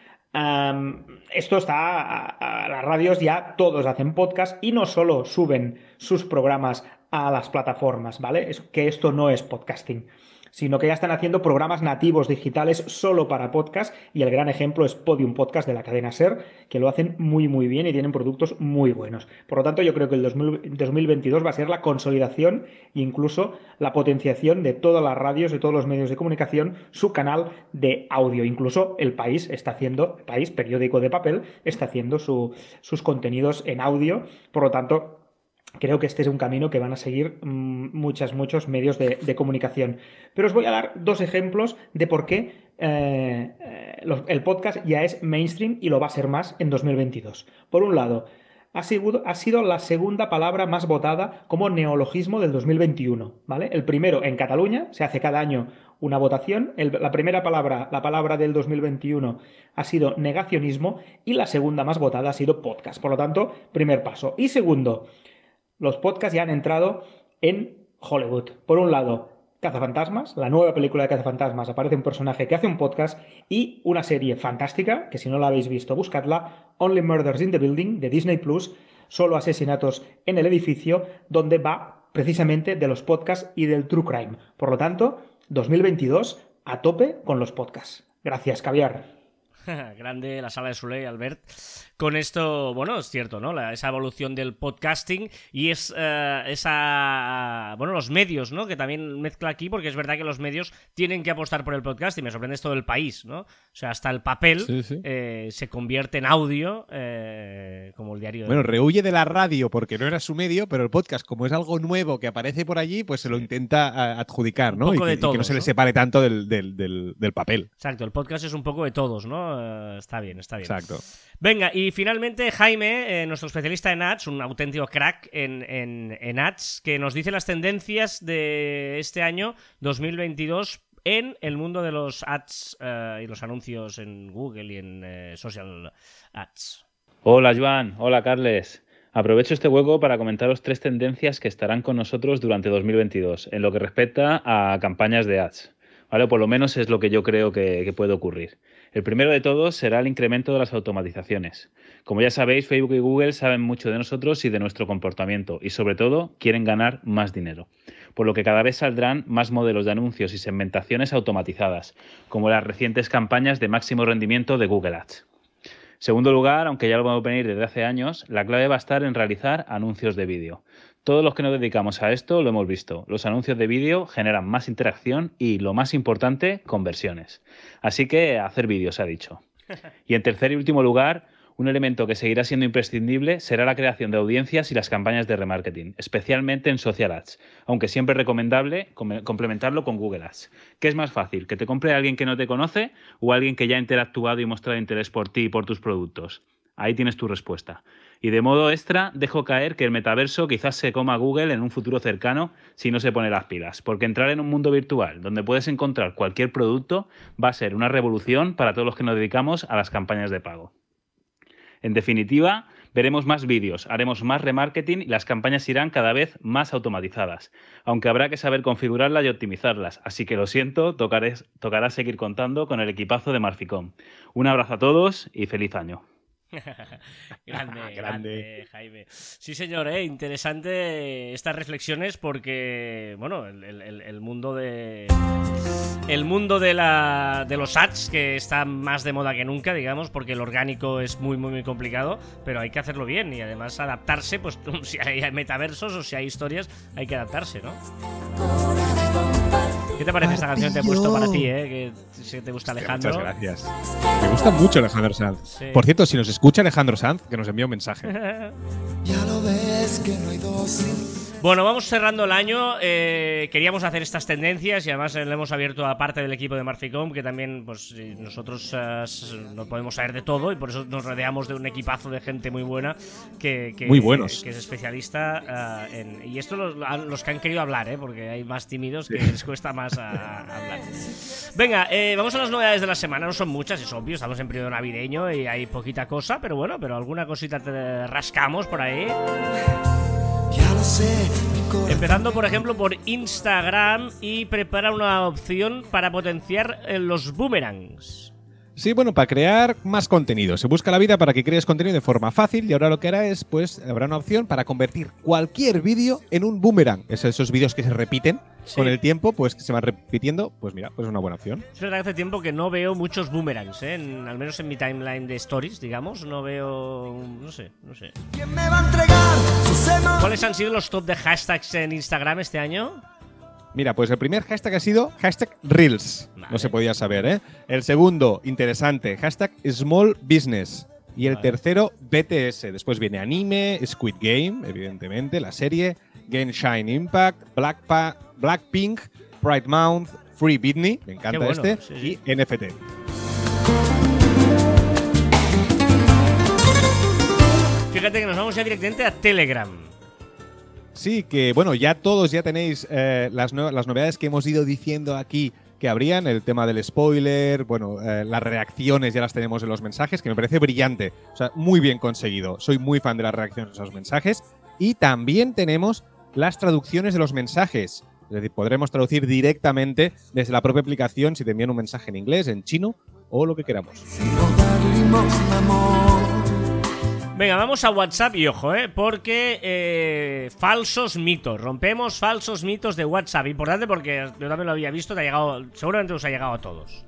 esto está, a, las radios ya todos hacen podcast y no solo suben sus programas a las plataformas, ¿vale? Es que esto no es podcasting sino que ya están haciendo programas nativos digitales solo para podcast y el gran ejemplo es Podium Podcast de la cadena Ser, que lo hacen muy muy bien y tienen productos muy buenos. Por lo tanto, yo creo que el 2022 va a ser la consolidación e incluso la potenciación de todas las radios, de todos los medios de comunicación, su canal de audio. Incluso el país está haciendo, el país, periódico de papel, está haciendo sus contenidos en audio. Por lo tanto, creo que este es un camino que van a seguir mm, muchos, muchos medios de, comunicación. Pero os voy a dar dos ejemplos de por qué eh, eh, el podcast ya es mainstream y lo va a ser más en 2022. Por un lado, ha sido, ha sido, la segunda palabra más votada como neologismo del 2021. ¿vale? El primero en Cataluña, se hace cada año una votación. la primera palabra, la palabra del 2021, ha sido negacionismo y la segunda más votada ha sido podcast. Por lo tanto, primer paso. Y segundo, los podcasts ya han entrado en Hollywood. Por un lado, Cazafantasmas, la nueva película de Cazafantasmas, aparece un personaje que hace un podcast y una serie fantástica, que si no la habéis visto, buscadla, Only Murders in the Building, de Disney Plus, solo asesinatos en el edificio, donde va precisamente de los podcasts y del true crime. Por lo tanto, 2022 a tope con los podcasts. Gracias, Caviar. Grande la sala de Soleil, Albert. Con esto, bueno, es cierto, ¿no? esa evolución del podcasting y es eh, esa. Bueno, los medios, ¿no? Que también mezcla aquí, porque es verdad que los medios tienen que apostar por el podcast y me sorprende esto del país, ¿no? O sea, hasta el papel eh, se convierte en audio, eh, como el diario. Bueno, rehuye de la radio porque no era su medio, pero el podcast, como es algo nuevo que aparece por allí, pues se lo intenta adjudicar, ¿no? y, que, no se le separe tanto del, del papel. Exacto, el podcast es un poco de todos, ¿no? Eh, está bien, está bien. Exacto. Venga, y finalmente Jaime, eh, nuestro especialista en ads, un auténtico crack en, en, ads, que nos dice las tendencias de este año 2022 en el mundo de los ads eh, y los anuncios en Google y en social ads. Hola Joan, hola Carles. Aprovecho este hueco para comentaros tres tendencias que estarán con nosotros durante 2022 en lo que respecta a campañas de ads. ¿Vale? Por lo menos es lo que yo creo que puede ocurrir. El primero de todos será el incremento de las automatizaciones. Como ya sabéis, Facebook y Google saben mucho de nosotros y de nuestro comportamiento y sobre todo quieren ganar más dinero. Por lo que cada vez saldrán más modelos de anuncios y segmentaciones automatizadas, como las recientes campañas de máximo rendimiento de Google Ads. Segundo lugar, aunque ya lo vamos a venir desde hace años, la clave va a estar en realizar anuncios de vídeo. Todos los que nos dedicamos a esto lo hemos visto. Los anuncios de vídeo generan más interacción y, lo más importante, conversiones. Así que hacer vídeos, se ha dicho. Y en tercer y último lugar, un elemento que seguirá siendo imprescindible será la creación de audiencias y las campañas de remarketing, especialmente en social ads, aunque siempre es recomendable complementarlo con Google Ads. ¿Qué es más fácil? ¿Que te compre alguien que no te conoce o alguien que ya ha interactuado y mostrado interés por ti y por tus productos? Ahí tienes tu respuesta. Y de modo extra, dejo caer que el metaverso quizás se coma Google en un futuro cercano si no se pone las pilas, porque entrar en un mundo virtual donde puedes encontrar cualquier producto va a ser una revolución para todos los que nos dedicamos a las campañas de pago. En definitiva, veremos más vídeos, haremos más remarketing y las campañas irán cada vez más automatizadas, aunque habrá que saber configurarlas y optimizarlas, así que lo siento, tocará seguir contando con el equipazo de Marficom. Un abrazo a todos y feliz año. grande, grande, Jaime. Sí, señor, ¿eh? interesante estas reflexiones porque, bueno, el, mundo de. El mundo de, la, de los ads, que está más de moda que nunca, digamos, porque el orgánico es muy, muy, muy complicado, pero hay que hacerlo bien y además adaptarse, pues si hay metaversos o si hay historias, hay que adaptarse, ¿no? ¿Qué te parece esta canción que te he puesto para ti, eh? Que te gusta Alejandro. muchas gracias. Me gusta mucho Alejandro Sanz. Por cierto, si nos escucha Alejandro Sanz, que nos envía un mensaje. ya lo ves que no hay dos bueno, vamos cerrando el año. Eh, queríamos hacer estas tendencias y además le hemos abierto a parte del equipo de Marficom, que también pues nosotros eh, no podemos saber de todo y por eso nos rodeamos de un equipazo de gente muy buena que, muy buenos. que es especialista eh, en... Y esto los, que han querido hablar, ¿eh? porque hay más tímidos que les cuesta más hablar. Venga, vamos a las novedades de la semana. No son muchas, es obvio, estamos en periodo navideño y hay poquita cosa, pero bueno, pero alguna cosita te rascamos por ahí. Empezando, por ejemplo, por Instagram y prepara una opción para potenciar eh, los boomerangs. Sí, bueno, para crear más contenido. Se busca la vida para que crees contenido de forma fácil y ahora lo que hará es, pues, habrá una opción para convertir cualquier vídeo en un boomerang. Es esos vídeos que se repiten con el tiempo, pues que se van repitiendo. Pues mira, pues es una buena opción. Es verdad que hace tiempo que no veo muchos boomerangs, ¿eh? al menos en mi timeline de stories, digamos. No veo. No sé, no sé. ¿Cuáles han sido los top de hashtags en Instagram este año? Mira, pues el primer hashtag ha sido hashtag Reels. No se podía saber, ¿eh? El segundo, interesante, hashtag Small Business. Y el tercero, BTS. Después viene anime, Squid Game, evidentemente, la serie, Genshin Impact, Blackpink, Pride Month, Free Britney, me encanta este, y NFT. Fíjate que nos vamos ya directamente a Telegram. Sí, que bueno, ya todos ya tenéis eh, las, las novedades que hemos ido diciendo aquí que habrían, el tema del spoiler, bueno, eh, las reacciones ya las tenemos en los mensajes, que me parece brillante, o sea, muy bien conseguido. Soy muy fan de las reacciones a los mensajes. Y también tenemos las traducciones de los mensajes. Es decir, podremos traducir directamente desde la propia aplicación si te envían un mensaje en inglés, en chino o lo que queramos. Venga, vamos a WhatsApp y ojo, ¿eh? Porque eh, falsos mitos. Rompemos falsos mitos de WhatsApp. Importante porque yo también lo había visto, te ha llegado, seguramente os ha llegado a todos.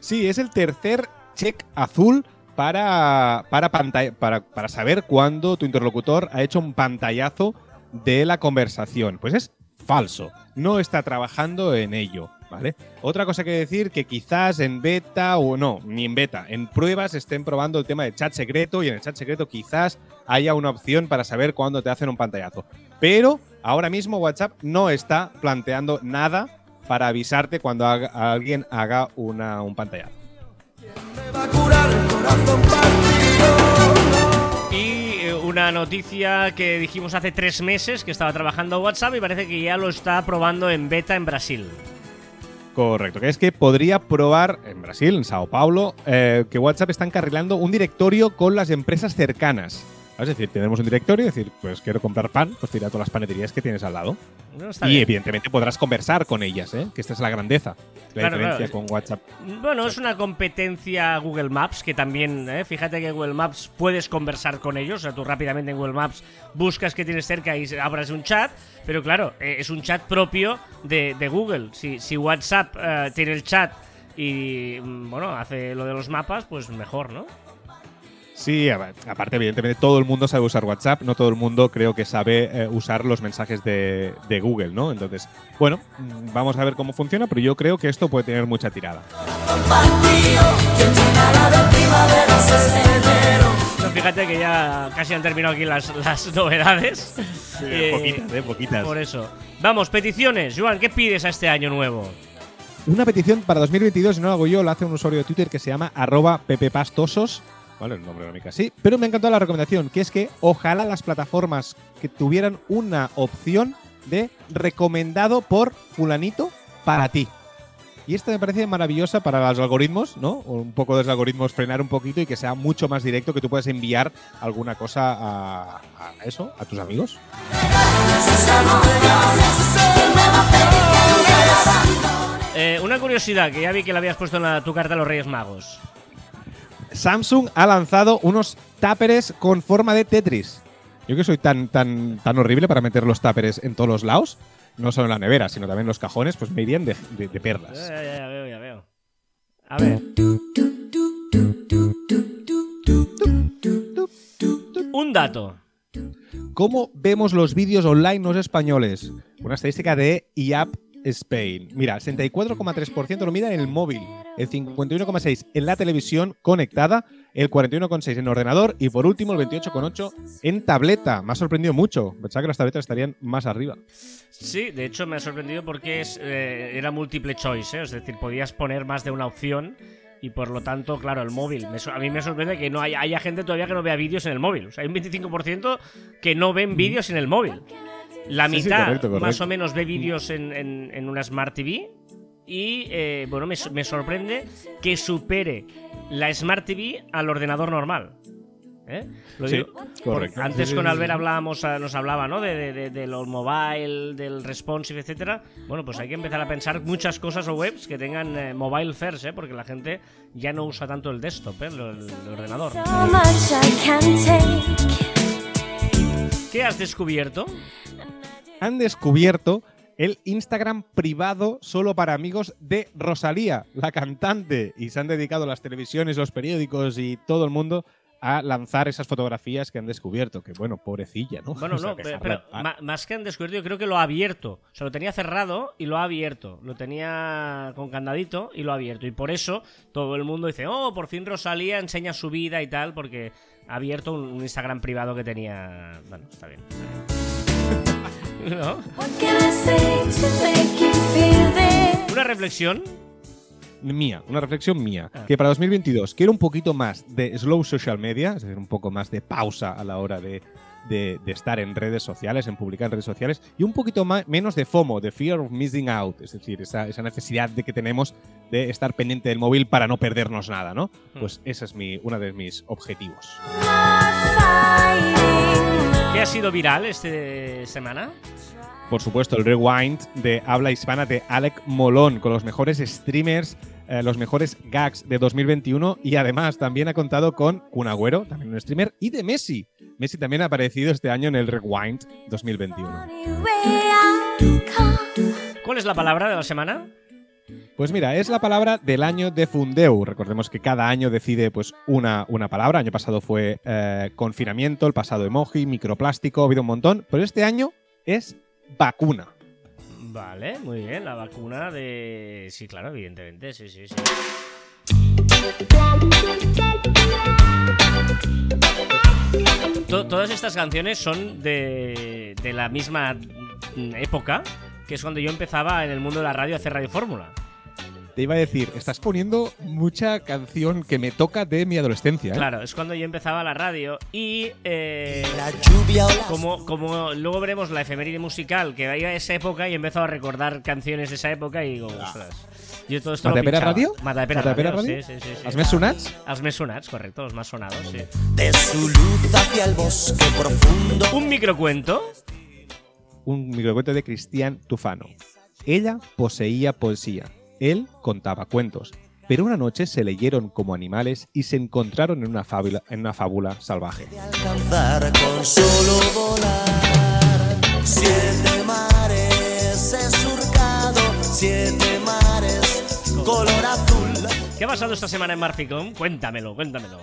Sí, es el tercer check azul para, para, para, para saber cuándo tu interlocutor ha hecho un pantallazo de la conversación. Pues es falso. No está trabajando en ello. ¿Vale? Otra cosa que decir que quizás en beta o no, ni en beta, en pruebas estén probando el tema de chat secreto y en el chat secreto quizás haya una opción para saber cuándo te hacen un pantallazo. Pero ahora mismo WhatsApp no está planteando nada para avisarte cuando alguien haga una, un pantallazo. Y eh, una noticia que dijimos hace tres meses que estaba trabajando WhatsApp y parece que ya lo está probando en beta en Brasil. Correcto, que es que podría probar en Brasil, en Sao Paulo, eh, que WhatsApp está encarrilando un directorio con las empresas cercanas. Es decir, tenemos un directorio y decir, pues quiero comprar pan, pues tira todas las paneterías que tienes al lado. No, y bien. evidentemente podrás conversar con ellas, ¿eh? que esta es la grandeza. La Claro, diferencia claro. con WhatsApp. Bueno, es una competencia Google Maps que también, ¿eh? fíjate que Google Maps puedes conversar con ellos, o sea, tú rápidamente en Google Maps buscas que tienes cerca y abras un chat, pero claro, eh, es un chat propio de, de Google. Si, si WhatsApp eh, tiene el chat y, mm, bueno, hace lo de los mapas, pues mejor, ¿no? Sí, aparte, evidentemente, todo el mundo sabe usar WhatsApp, no todo el mundo creo que sabe eh, usar los mensajes de, de Google, ¿no? Entonces, bueno, mm, vamos a ver cómo funciona, pero yo creo que esto puede tener mucha tirada. No, fíjate que ya casi han terminado aquí las, las novedades. Eh, poquitas, eh, poquitas. Por eso. Vamos, peticiones. Joan, ¿qué pides a este año nuevo? Una petición para 2022, y no la hago yo, la hace un usuario de Twitter que se llama arroba pepepastosos. Vale, el nombre no me casi. Pero me ha encantado la recomendación, que es que ojalá las plataformas que tuvieran una opción de recomendado por fulanito para ti. Y esta me parece maravillosa para los algoritmos, ¿no? O un poco de los algoritmos frenar un poquito y que sea mucho más directo, que tú puedas enviar alguna cosa a, a eso, a tus amigos. Eh, una curiosidad que ya vi que la habías puesto en la- tu carta a los Reyes Magos. Samsung ha lanzado unos táperes con forma de Tetris. Yo que soy tan, tan, tan horrible para meter los táperes en todos los lados, no solo en la nevera, sino también en los cajones, pues me irían de, de- de perlas. Ya, ya, ya veo, ya veo. A ver. Un dato. ¿Cómo vemos los vídeos online los españoles? Una estadística de IAP Spain. Mira, el 64,3% lo mira en el móvil, el 51,6% en la televisión conectada, el 41,6% en ordenador y por último el 28,8% en tableta. Me ha sorprendido mucho. Pensaba que las tabletas estarían más arriba. Sí, de hecho me ha sorprendido porque es, eh, era múltiple choice, ¿eh? es decir, podías poner más de una opción y por lo tanto, claro, el móvil. A mí me sorprende que no haya, haya gente todavía que no vea vídeos en el móvil. O sea, hay un 25% que no ven vídeos en el móvil. La Sí, sí, mitad correcto, correcto. más o menos ve vídeos en, en- en una Smart TV. Y eh, bueno, me, me sorprende que supere la Smart TV al ordenador normal. ¿Eh? Lo Sí, digo correcto. Antes Sí, sí, con Albert hablábamos, ah, nos hablaba, ¿no? De, de, de- de los mobile, del responsive, etcétera. Bueno, pues hay que empezar a pensar muchas cosas o webs que tengan eh, mobile first, ¿eh? Porque la gente ya no usa tanto el desktop, ¿eh? El, el- el ordenador. So much I can take. ¿Qué has descubierto? han descubierto el Instagram privado solo para amigos de Rosalía, la cantante, y se han dedicado las televisiones, los periódicos y todo el mundo a lanzar esas fotografías que han descubierto. Que bueno, pobrecilla, ¿no? Bueno, O sea, no, pero, más que han descubierto, yo creo que lo ha abierto. O sea, lo tenía cerrado y lo ha abierto. Lo tenía con candadito y lo ha abierto. Y por eso todo el mundo dice, oh, por fin Rosalía enseña su vida y tal, porque ha abierto un, Instagram privado que tenía... Bueno, está bien. Can I say to make you feel this? Una reflexión. mía, una reflexión mía, Ah. que para 2022 quiero un poquito más de slow social media, es decir, un poco más de pausa a la hora de, de- de estar en redes sociales, en publicar en redes sociales, y un poquito más, menos de FOMO, de fear of missing out, es decir, esa, esa necesidad de que tenemos de estar pendiente del móvil para no perdernos nada, ¿no? Hmm. Pues ese es mi, uno de mis objetivos. Not fighting. ¿Qué ha sido viral esta semana? Por supuesto, el rewind de habla hispana de Alec Molón, con los mejores streamers, eh, los mejores gags de 2021 y además también ha contado con Kun Agüero, también un streamer, y de Messi. Messi también ha aparecido este año en el rewind 2021. Funny way I come. ¿Cuál es la palabra de la semana? Pues mira, es la palabra del año de Fundeu. Recordemos que cada año decide pues una, una palabra. El año pasado fue eh, confinamiento, el pasado emoji, microplástico, ha habido un montón, pero este año es vacuna. Vale, muy bien. La vacuna de... Sí, claro, evidentemente. Sí, sí, sí. To- todas estas canciones son de, de la misma época, que es cuando yo empezaba en el mundo de la radio a hacer Radio Fórmula. Te iba a decir, estás poniendo mucha canción que me toca de mi adolescencia. ¿eh? Claro, es cuando yo empezaba la radio y eh, La lluvia o la como, como luego veremos la efeméride musical que iba a esa época y he empezado a recordar canciones de esa época y digo, ostras. Yo todo esto Matapera. Radio? Matapera, Matapera Radio, Radio? sí, sí, sí, sí. Els més sonats? Més sonats, correcto, los más sonados, sí. De su luz hacia el bosque profundo. Un microcuento. Un microcuento de Cristian Tufano. Ella poseía poesía. Él contaba cuentos. Pero una noche se leyeron como animales y se encontraron en una fábula, en una fábula salvaje. Siete mares he surcado, siete mares color azul. ¿Qué ha pasado esta semana en Marficom? Cuéntamelo, cuéntamelo.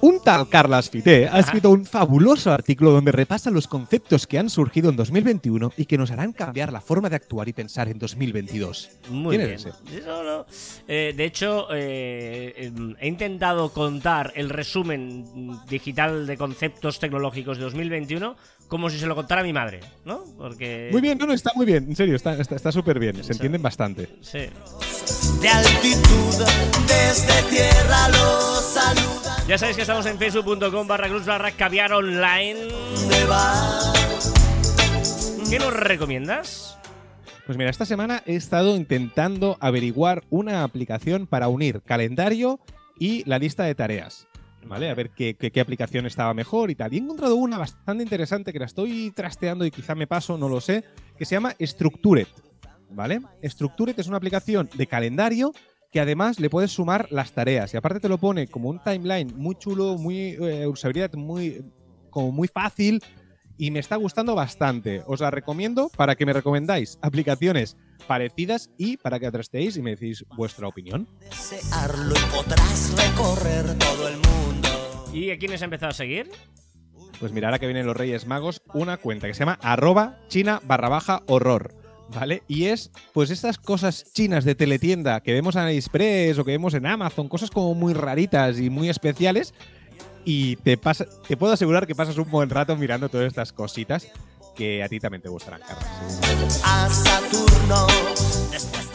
Un tal Carlas Fité ha escrito un fabuloso artículo donde repasa los conceptos que han surgido en 2021 y que nos harán cambiar la forma de actuar y pensar en 2022. Muy ¿Quién bien. es ese? No, no. Eh, de hecho, eh, em, he intentado contar el resumen digital de conceptos tecnológicos de 2021 como si se lo contara a mi madre, ¿no? Porque. Muy bien, no, no, está muy bien, en serio, está súper está, súper bien, se entienden bastante. Sí. De altitud, desde tierra los saludan. Ya sabéis que estamos en facebook.com barra cruz barra caviar online. ¿Dónde va? ¿Qué nos recomiendas? Pues mira, esta semana he estado intentando averiguar una aplicación para unir calendario y la lista de tareas. ¿Vale? A ver qué, qué- aplicación estaba mejor y tal. Y he encontrado una bastante interesante que la estoy trasteando y quizá me paso, no lo sé, que se llama Structured. ¿Vale? Structured es una aplicación de calendario que además le puedes sumar las tareas. Y aparte te lo pone como un timeline muy chulo, muy eh, usabilidad muy, como muy fácil y me está gustando bastante. Os la recomiendo para que me recomendáis aplicaciones parecidas y para que trasteéis y me decís vuestra opinión. Desearlo y podrás recorrer todo el mundo. ¿Y a quiénes ha empezado a seguir? Pues mira, ahora que vienen los Reyes Magos, una cuenta que se llama arroba china barra baja horror. ¿Vale? Y es, pues, estas cosas chinas de teletienda que vemos en AliExpress o que vemos en Amazon, cosas como muy raritas y muy especiales. Y te, pasa, te puedo asegurar que pasas un buen rato mirando todas estas cositas que a ti también te gustarán, Carlos. A Saturno,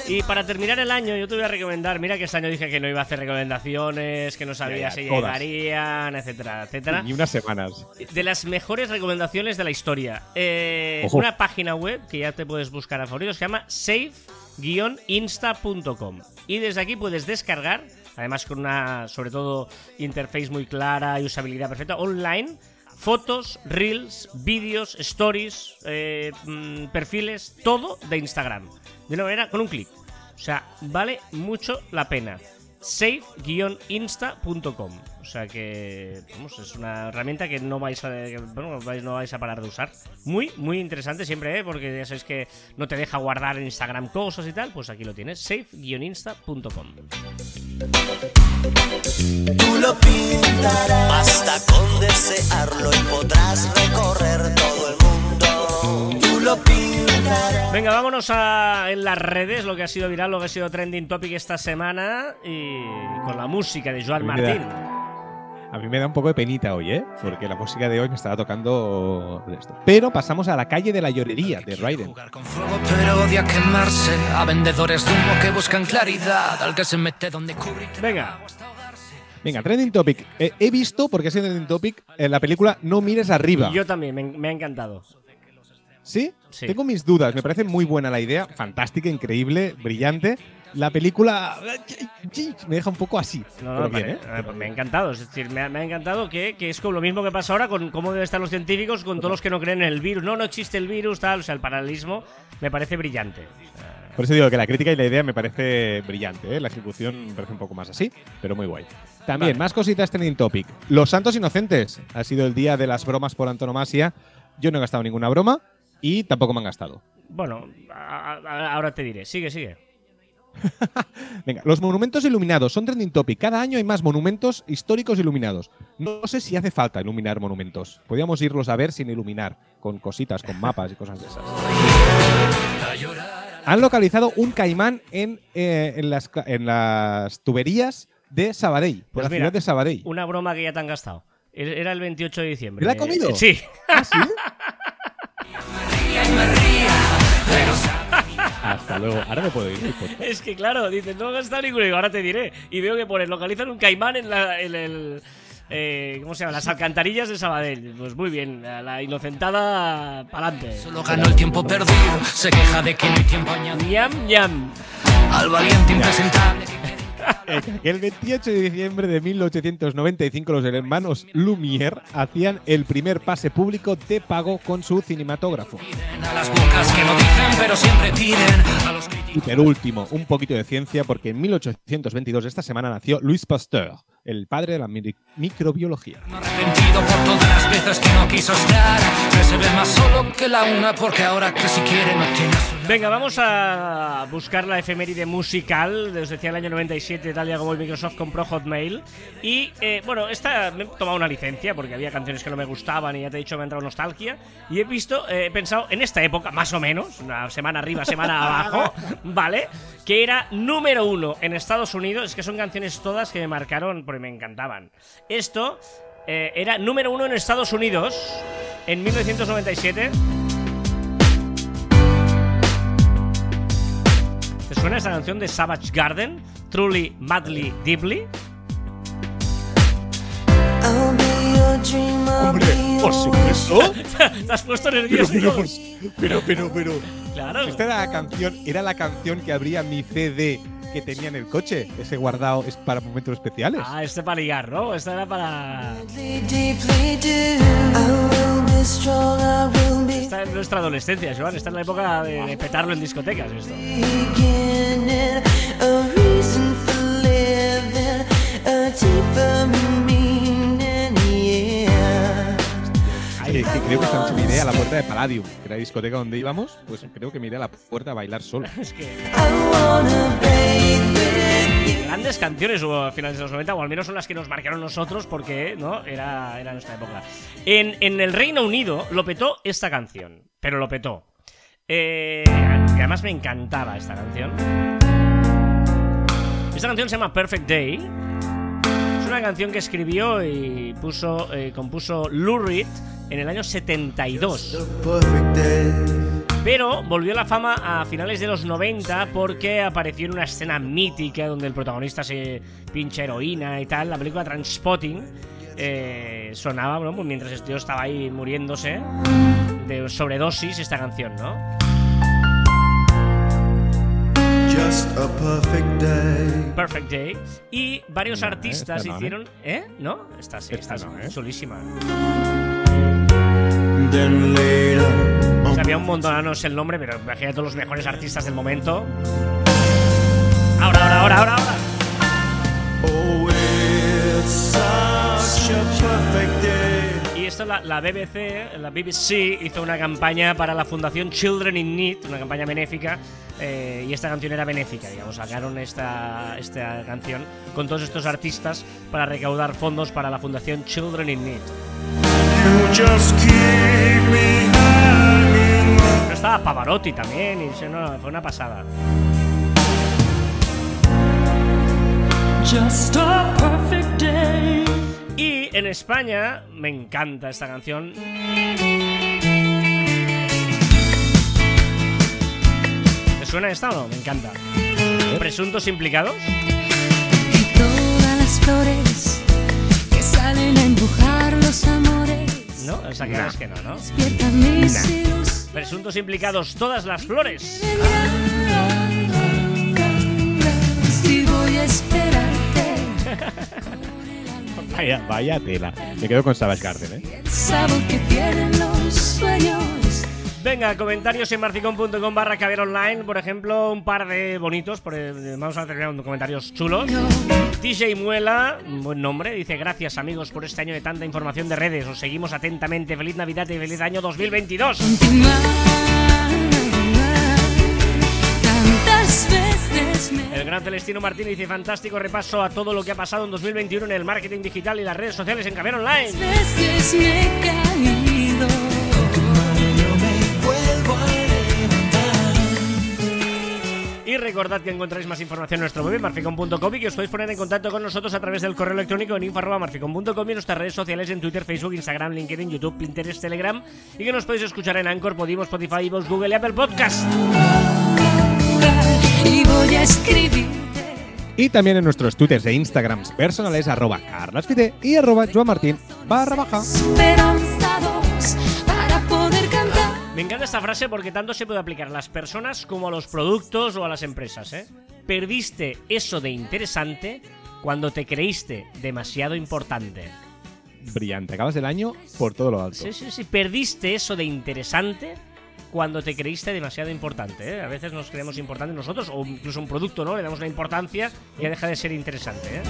Y para terminar el año, yo te voy a recomendar. Mira que este año dije que no iba a hacer recomendaciones, que no sabía Ya, ya, si todas. llegarían, etcétera, etcétera. Y unas semanas. De las mejores recomendaciones de la historia. Eh, una página web que ya te puedes buscar a favoritos se llama safe-insta.com. Y desde aquí puedes descargar, además con una, sobre todo, interface muy clara y usabilidad perfecta, online, fotos, reels, vídeos, stories, eh, mm, perfiles, todo de Instagram. De una manera, con un clic. O sea, vale mucho la pena. safe-insta.com. O sea que, es una herramienta que no vais a, bueno, parar de usar. Muy, muy interesante siempre, ¿eh? porque ya sabéis que no te deja guardar en Instagram cosas y tal. Pues aquí lo tienes, safe-insta.com. tú lo pintarás. Basta con desearlo y podrás recorrer todo el mundo. Lo. Venga, vámonos a en las redes, lo que ha sido viral, lo que ha sido trending topic esta semana y con la música de Joan. Martín. A mí me da un poco de penita hoy, ¿eh? Porque la música de hoy me estaba tocando esto. Pero pasamos a la calle de la llorería de Raiden. Jugar con fuego, pero odia quemarse. A vendedores de humo que buscan claridad. Al que se mete donde cubrir. Venga. Venga, trending topic. Eh, he visto, porque es trending topic, en la película No mires arriba. Y yo también, me, me ha encantado. ¿Sí? Sí. Tengo mis dudas. Me parece muy buena la idea. Fantástica, increíble, brillante. La película me deja un poco así. No, no, bien, me, ¿eh? eh, pues me ha encantado. Es decir, me ha, me ha encantado que, que es como lo mismo que pasa ahora con cómo deben estar los científicos, con todos los que no creen en el virus. No, no existe el virus, tal. O sea, el paralelismo me parece brillante. Por eso digo que la crítica y la idea me parece brillante. ¿eh? La ejecución me parece un poco más así, pero muy guay. También, Vale. más cositas trending topic. Los Santos Inocentes. Ha sido el día de las bromas por antonomasia. Yo no he gastado ninguna broma y tampoco me han gastado. Bueno, a- a- ahora te diré. Sigue, sigue. Venga, los monumentos iluminados son trending topic. Cada año hay más monumentos históricos iluminados. No sé si hace falta iluminar monumentos. Podríamos irlos a ver sin iluminar, con cositas, con mapas y cosas de esas. Han localizado un caimán en, eh, en, las, en las tuberías de Sabadell, de Pues la mira, ciudad de Sabadell. Una broma que ya te han gastado. E- Era el 28 de diciembre. ¿Me la ha comido? Sí. ¿Ah, sí? Hasta luego. Ahora me puedo ir. Es que claro, dices, no he gastado ninguno. Y digo, ahora te diré. Y veo que pone, localizan un caimán en, la- en el. eh, ¿cómo se llama? Las alcantarillas de Sabadell. Pues muy bien, la, la inocentada pa'lante. Solo ganó el tiempo perdido. Se queja de que no hay tiempo añadido. Ñam, ñam. Al valiente impresentable. El 28 de diciembre de 1895 los hermanos Lumière hacían el primer pase público de pago con su cinematógrafo. Y por último, un poquito de ciencia porque en 1822 esta semana nació Louis Pasteur, el padre de la mi- microbiología. Arrepentido por todas las veces que no quiso estar. Que se ve más solo que la una, porque ahora que si quiere no tiene a su lado. Venga, vamos a buscar la efeméride musical. Os decía el año 97, tal día como el Microsoft compró Hotmail. Y eh, bueno, esta me he tomado una licencia porque había canciones que no me gustaban y ya te he dicho me ha entrado nostalgia. Y he visto, eh, he pensado en esta época, más o menos, una semana arriba, semana abajo, ¿vale? Que era número uno en Estados Unidos. Es que son canciones todas que me marcaron porque me encantaban. Esto eh, era número uno en Estados Unidos en 1997. ¿Te suena esa canción de Savage Garden? Truly, Madly, Deeply. Hombre, por supuesto. Te has puesto nervioso. Pero, pero, pero, pero, pero. Claro. Esta era la canción, era la canción que abría mi CD que tenía en el coche. Ese guardado es para momentos especiales. Ah, este para ligar, ¿no? Esta era para. Esta es nuestra adolescencia, Joan. Esta es la época de, de petarlo en discotecas. Esto. Que creo que esta noche me iré a la puerta de Palladium, que era la discoteca donde íbamos. Pues creo que me iré a la puerta a bailar solo. Es que. Grandes canciones hubo a finales de los 90, o al menos son las que nos marcaron nosotros, porque no era, era nuestra época. En, en el Reino Unido lo petó esta canción, pero lo petó. Eh, que además me encantaba esta canción. Esta canción se llama Perfect Day. Canción que escribió y puso, eh, compuso Lou Reed en el año 72. Pero volvió a la fama a finales de los 90 porque apareció en una escena mítica donde el protagonista se pincha heroína y tal. La película Transpotting eh, sonaba, pues mientras este tío estaba ahí muriéndose de sobredosis esta canción, ¿no? Perfect Day. Y varios No, artistas no, ¿eh? hicieron. ¿Eh? ¿No? Esta sí, Esta esta, no, es ¿eh? chulísima. Sabía un montón, no sé el nombre, pero imagínate todos los mejores artistas del momento. Ahora, ahora, ahora, ahora, ahora. Y esto la, la BBC, la BBC hizo una campaña para la fundación Children in Need, una campaña benéfica, eh, y esta canción era benéfica, digamos, sacaron esta, esta canción con todos estos artistas para recaudar fondos para la fundación Children in Need. Pero estaba Pavarotti también, y no, fue una pasada. Y en España me encanta esta canción. ¿Te suena esta o no? Me encanta. Presuntos implicados. Y todas las flores que salen a empujar los amores ¿No? O sea, que es que no, ¿no? ilusiones. Presuntos implicados, todas las flores. Y voy a esperarte. Vaya, vaya tela. Me quedo con Savage Garden, ¿eh? El sabor que tienen los sueños. Venga, comentarios en marficon.com barra caber online. Por ejemplo, un par de bonitos. por el- vamos a terminar con comentarios chulos. DJ Muela, un buen nombre, dice gracias amigos por este año de tanta información de redes. Os seguimos atentamente. Feliz Navidad y feliz año 2022. El gran Celestino Martín dice fantástico repaso a todo lo que ha pasado en 2021 en el marketing digital y las redes sociales en Caber Online. Y recordad que encontráis más información en nuestro web marficon.com y que os podéis poner en contacto con nosotros a través del correo electrónico en info.marficon.com y en nuestras redes sociales en Twitter, Facebook, Instagram, LinkedIn, YouTube, Pinterest, Telegram y que nos podéis escuchar en Anchor, Podimo, Spotify, Google y Apple Podcast. Y voy a escribirte. Y también en nuestros twitters e instagrams personales arroba carlasfite y arroba joamartin barra baja. Esperanzados para poder cantar. Me encanta esta frase porque tanto se puede aplicar a las personas como a los productos o a las empresas, ¿eh? Perdiste eso de interesante cuando te creíste demasiado importante. Brillante, acabas el año por todo lo alto. Sí, sí, sí, perdiste eso de interesante cuando te creíste demasiado importante. ¿eh? A veces nos creemos importantes nosotros, o incluso un producto, ¿no? Le damos una importancia y ya deja de ser interesante. ¿eh?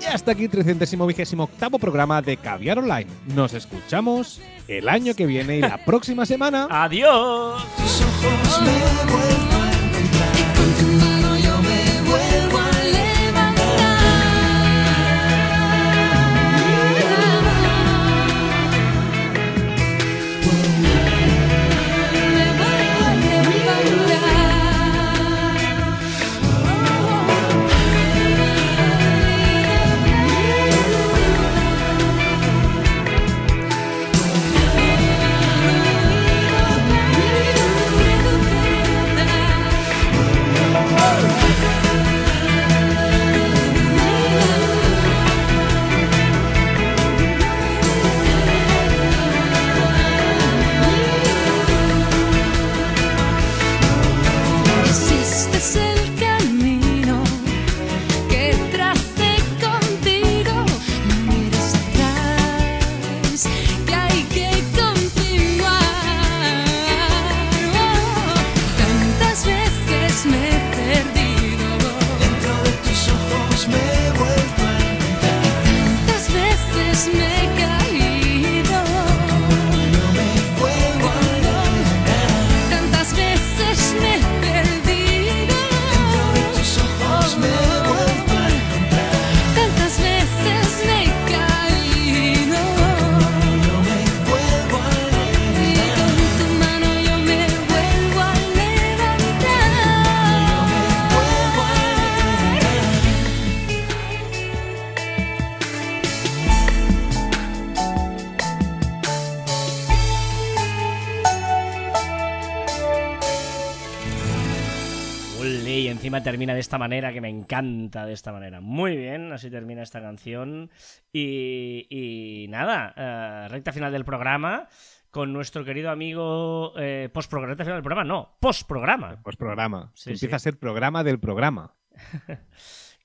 Y hasta aquí 328 programa de Caviar Online. Nos escuchamos el año que viene y la próxima semana. ¡Adiós! Termina de esta manera, que me encanta de esta manera. Muy bien, así termina esta canción. Y, y nada, eh, recta final del programa con nuestro querido amigo eh, postprograma. Recta final del programa, no, postprograma. Pues programa. Sí, Empieza sí. a ser programa del programa.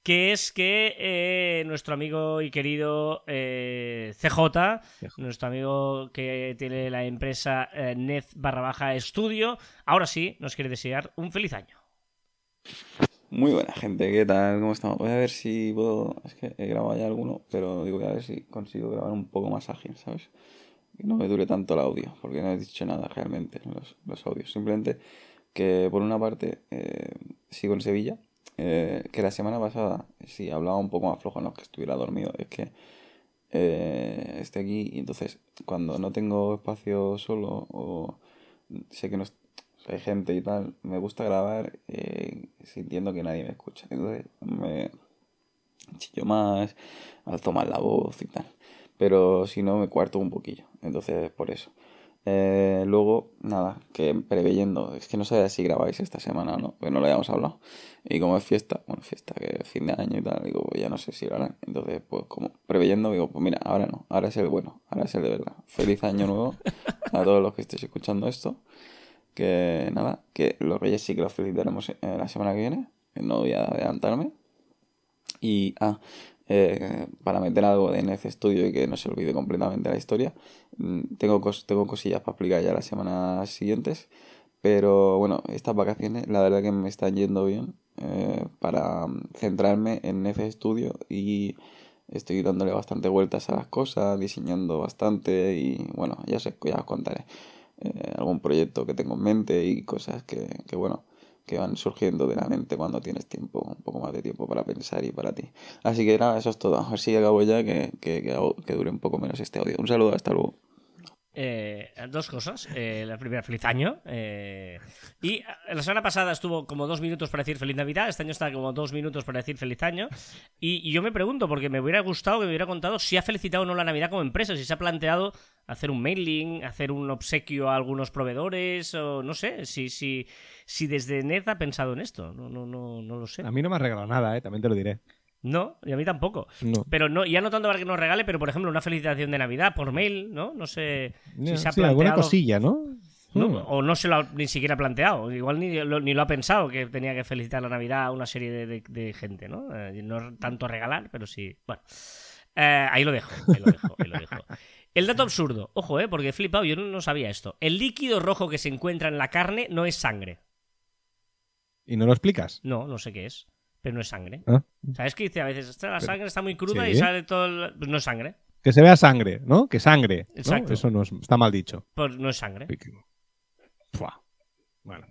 Que es que eh, nuestro amigo y querido eh, CJ, nuestro amigo que tiene la empresa eh, Nez barra baja estudio, ahora sí nos quiere desear un feliz año. Muy buena gente, ¿qué tal? ¿Cómo estamos? Voy a ver si puedo. Es que he grabado ya alguno, pero digo, voy a ver si consigo grabar un poco más ágil, ¿sabes? Que no me dure tanto el audio, porque no he dicho nada realmente en los, los audios. Simplemente que, por una parte, eh, sigo en Sevilla, eh, que la semana pasada sí hablaba un poco más flojo, no es que estuviera dormido, es que eh, esté aquí y entonces cuando no tengo espacio solo o sé que no es- hay gente y tal, me gusta grabar eh, sintiendo que nadie me escucha. Entonces me chillo más, alzo más la voz y tal. Pero si no, me cuarto un poquillo. Entonces, por eso. Eh, luego, nada, que preveyendo, es que no sabía si grabáis esta semana o no, porque no lo habíamos hablado. Y como es fiesta, bueno, fiesta, que es fin de año y tal, digo, pues ya no sé si lo. Entonces, pues como preveyendo, digo, pues mira, ahora no, ahora es el bueno, ahora es el de verdad. Feliz año nuevo a todos los que estéis escuchando esto. Que nada, que los reyes sí que los felicitaremos eh, la semana que viene, no voy a adelantarme. Y, ah, eh, para meter algo de NF Studio y que no se olvide completamente la historia, mm, tengo, cos- tengo cosillas para explicar ya las semanas siguientes. Pero bueno, estas vacaciones la verdad que me están yendo bien eh, para mm, centrarme en NF Studio y estoy dándole bastante vueltas a las cosas, diseñando bastante y bueno, ya, sé, ya os contaré eh, algún proyecto que tengo en mente y cosas que, que, bueno, que van surgiendo de la mente cuando tienes tiempo, un poco más de tiempo para pensar y para ti. Así que nada, eso es todo. A ver si acabo ya que, que, que hago- que dure un poco menos este audio. Un saludo, hasta luego. Eh, dos cosas. Eh, la primera, feliz año. eh, y la semana pasada estuvo como dos minutos para decir feliz Navidad. Este año está como dos minutos para decir feliz año. Y, yo me pregunto, porque me hubiera gustado que me hubiera contado si ha felicitado o no la Navidad como empresa, si se ha planteado hacer un mailing, hacer un obsequio a algunos proveedores, o no sé, si, si, si desde Ned ha pensado en esto. No, no, no, no lo sé. A mí no me has regalado nada, ¿eh? también te lo diré. No, y a mí tampoco. No. Pero no, ya no tanto para que nos regale, pero por ejemplo, una felicitación de Navidad por mail, ¿no? No sé si se ha sí, alguna planteado. cosilla, ¿no? No, Mm. O no se lo ha ni siquiera planteado. Igual ni lo, ni lo ha pensado que tenía que felicitar la Navidad a una serie de, de- de gente, ¿no? Eh, no tanto regalar, pero sí. Bueno. Eh, ahí lo dejo, ahí lo dejo, ahí lo dejo. El dato absurdo, ojo, eh, porque he flipado, yo no sabía esto. El líquido rojo que se encuentra en la carne no es sangre. ¿Y no lo explicas? No, no sé qué es, pero no es sangre. Ah. ¿Sabes qué dice a veces? "Esta, La sangre está muy cruda Sí. y sale todo. el-". Pues no es sangre. Que se vea sangre, ¿no? Que sangre. ¿no? Exacto. Eso no es- está mal dicho. Pues no es sangre. Fua. Bueno.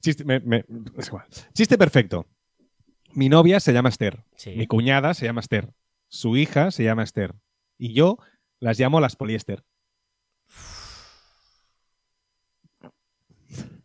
Chiste, me- me- es igual. Chiste perfecto. Mi novia se llama Esther. Sí. Mi cuñada se llama Esther. Su hija se llama Esther. Y yo las llamo las poliéster.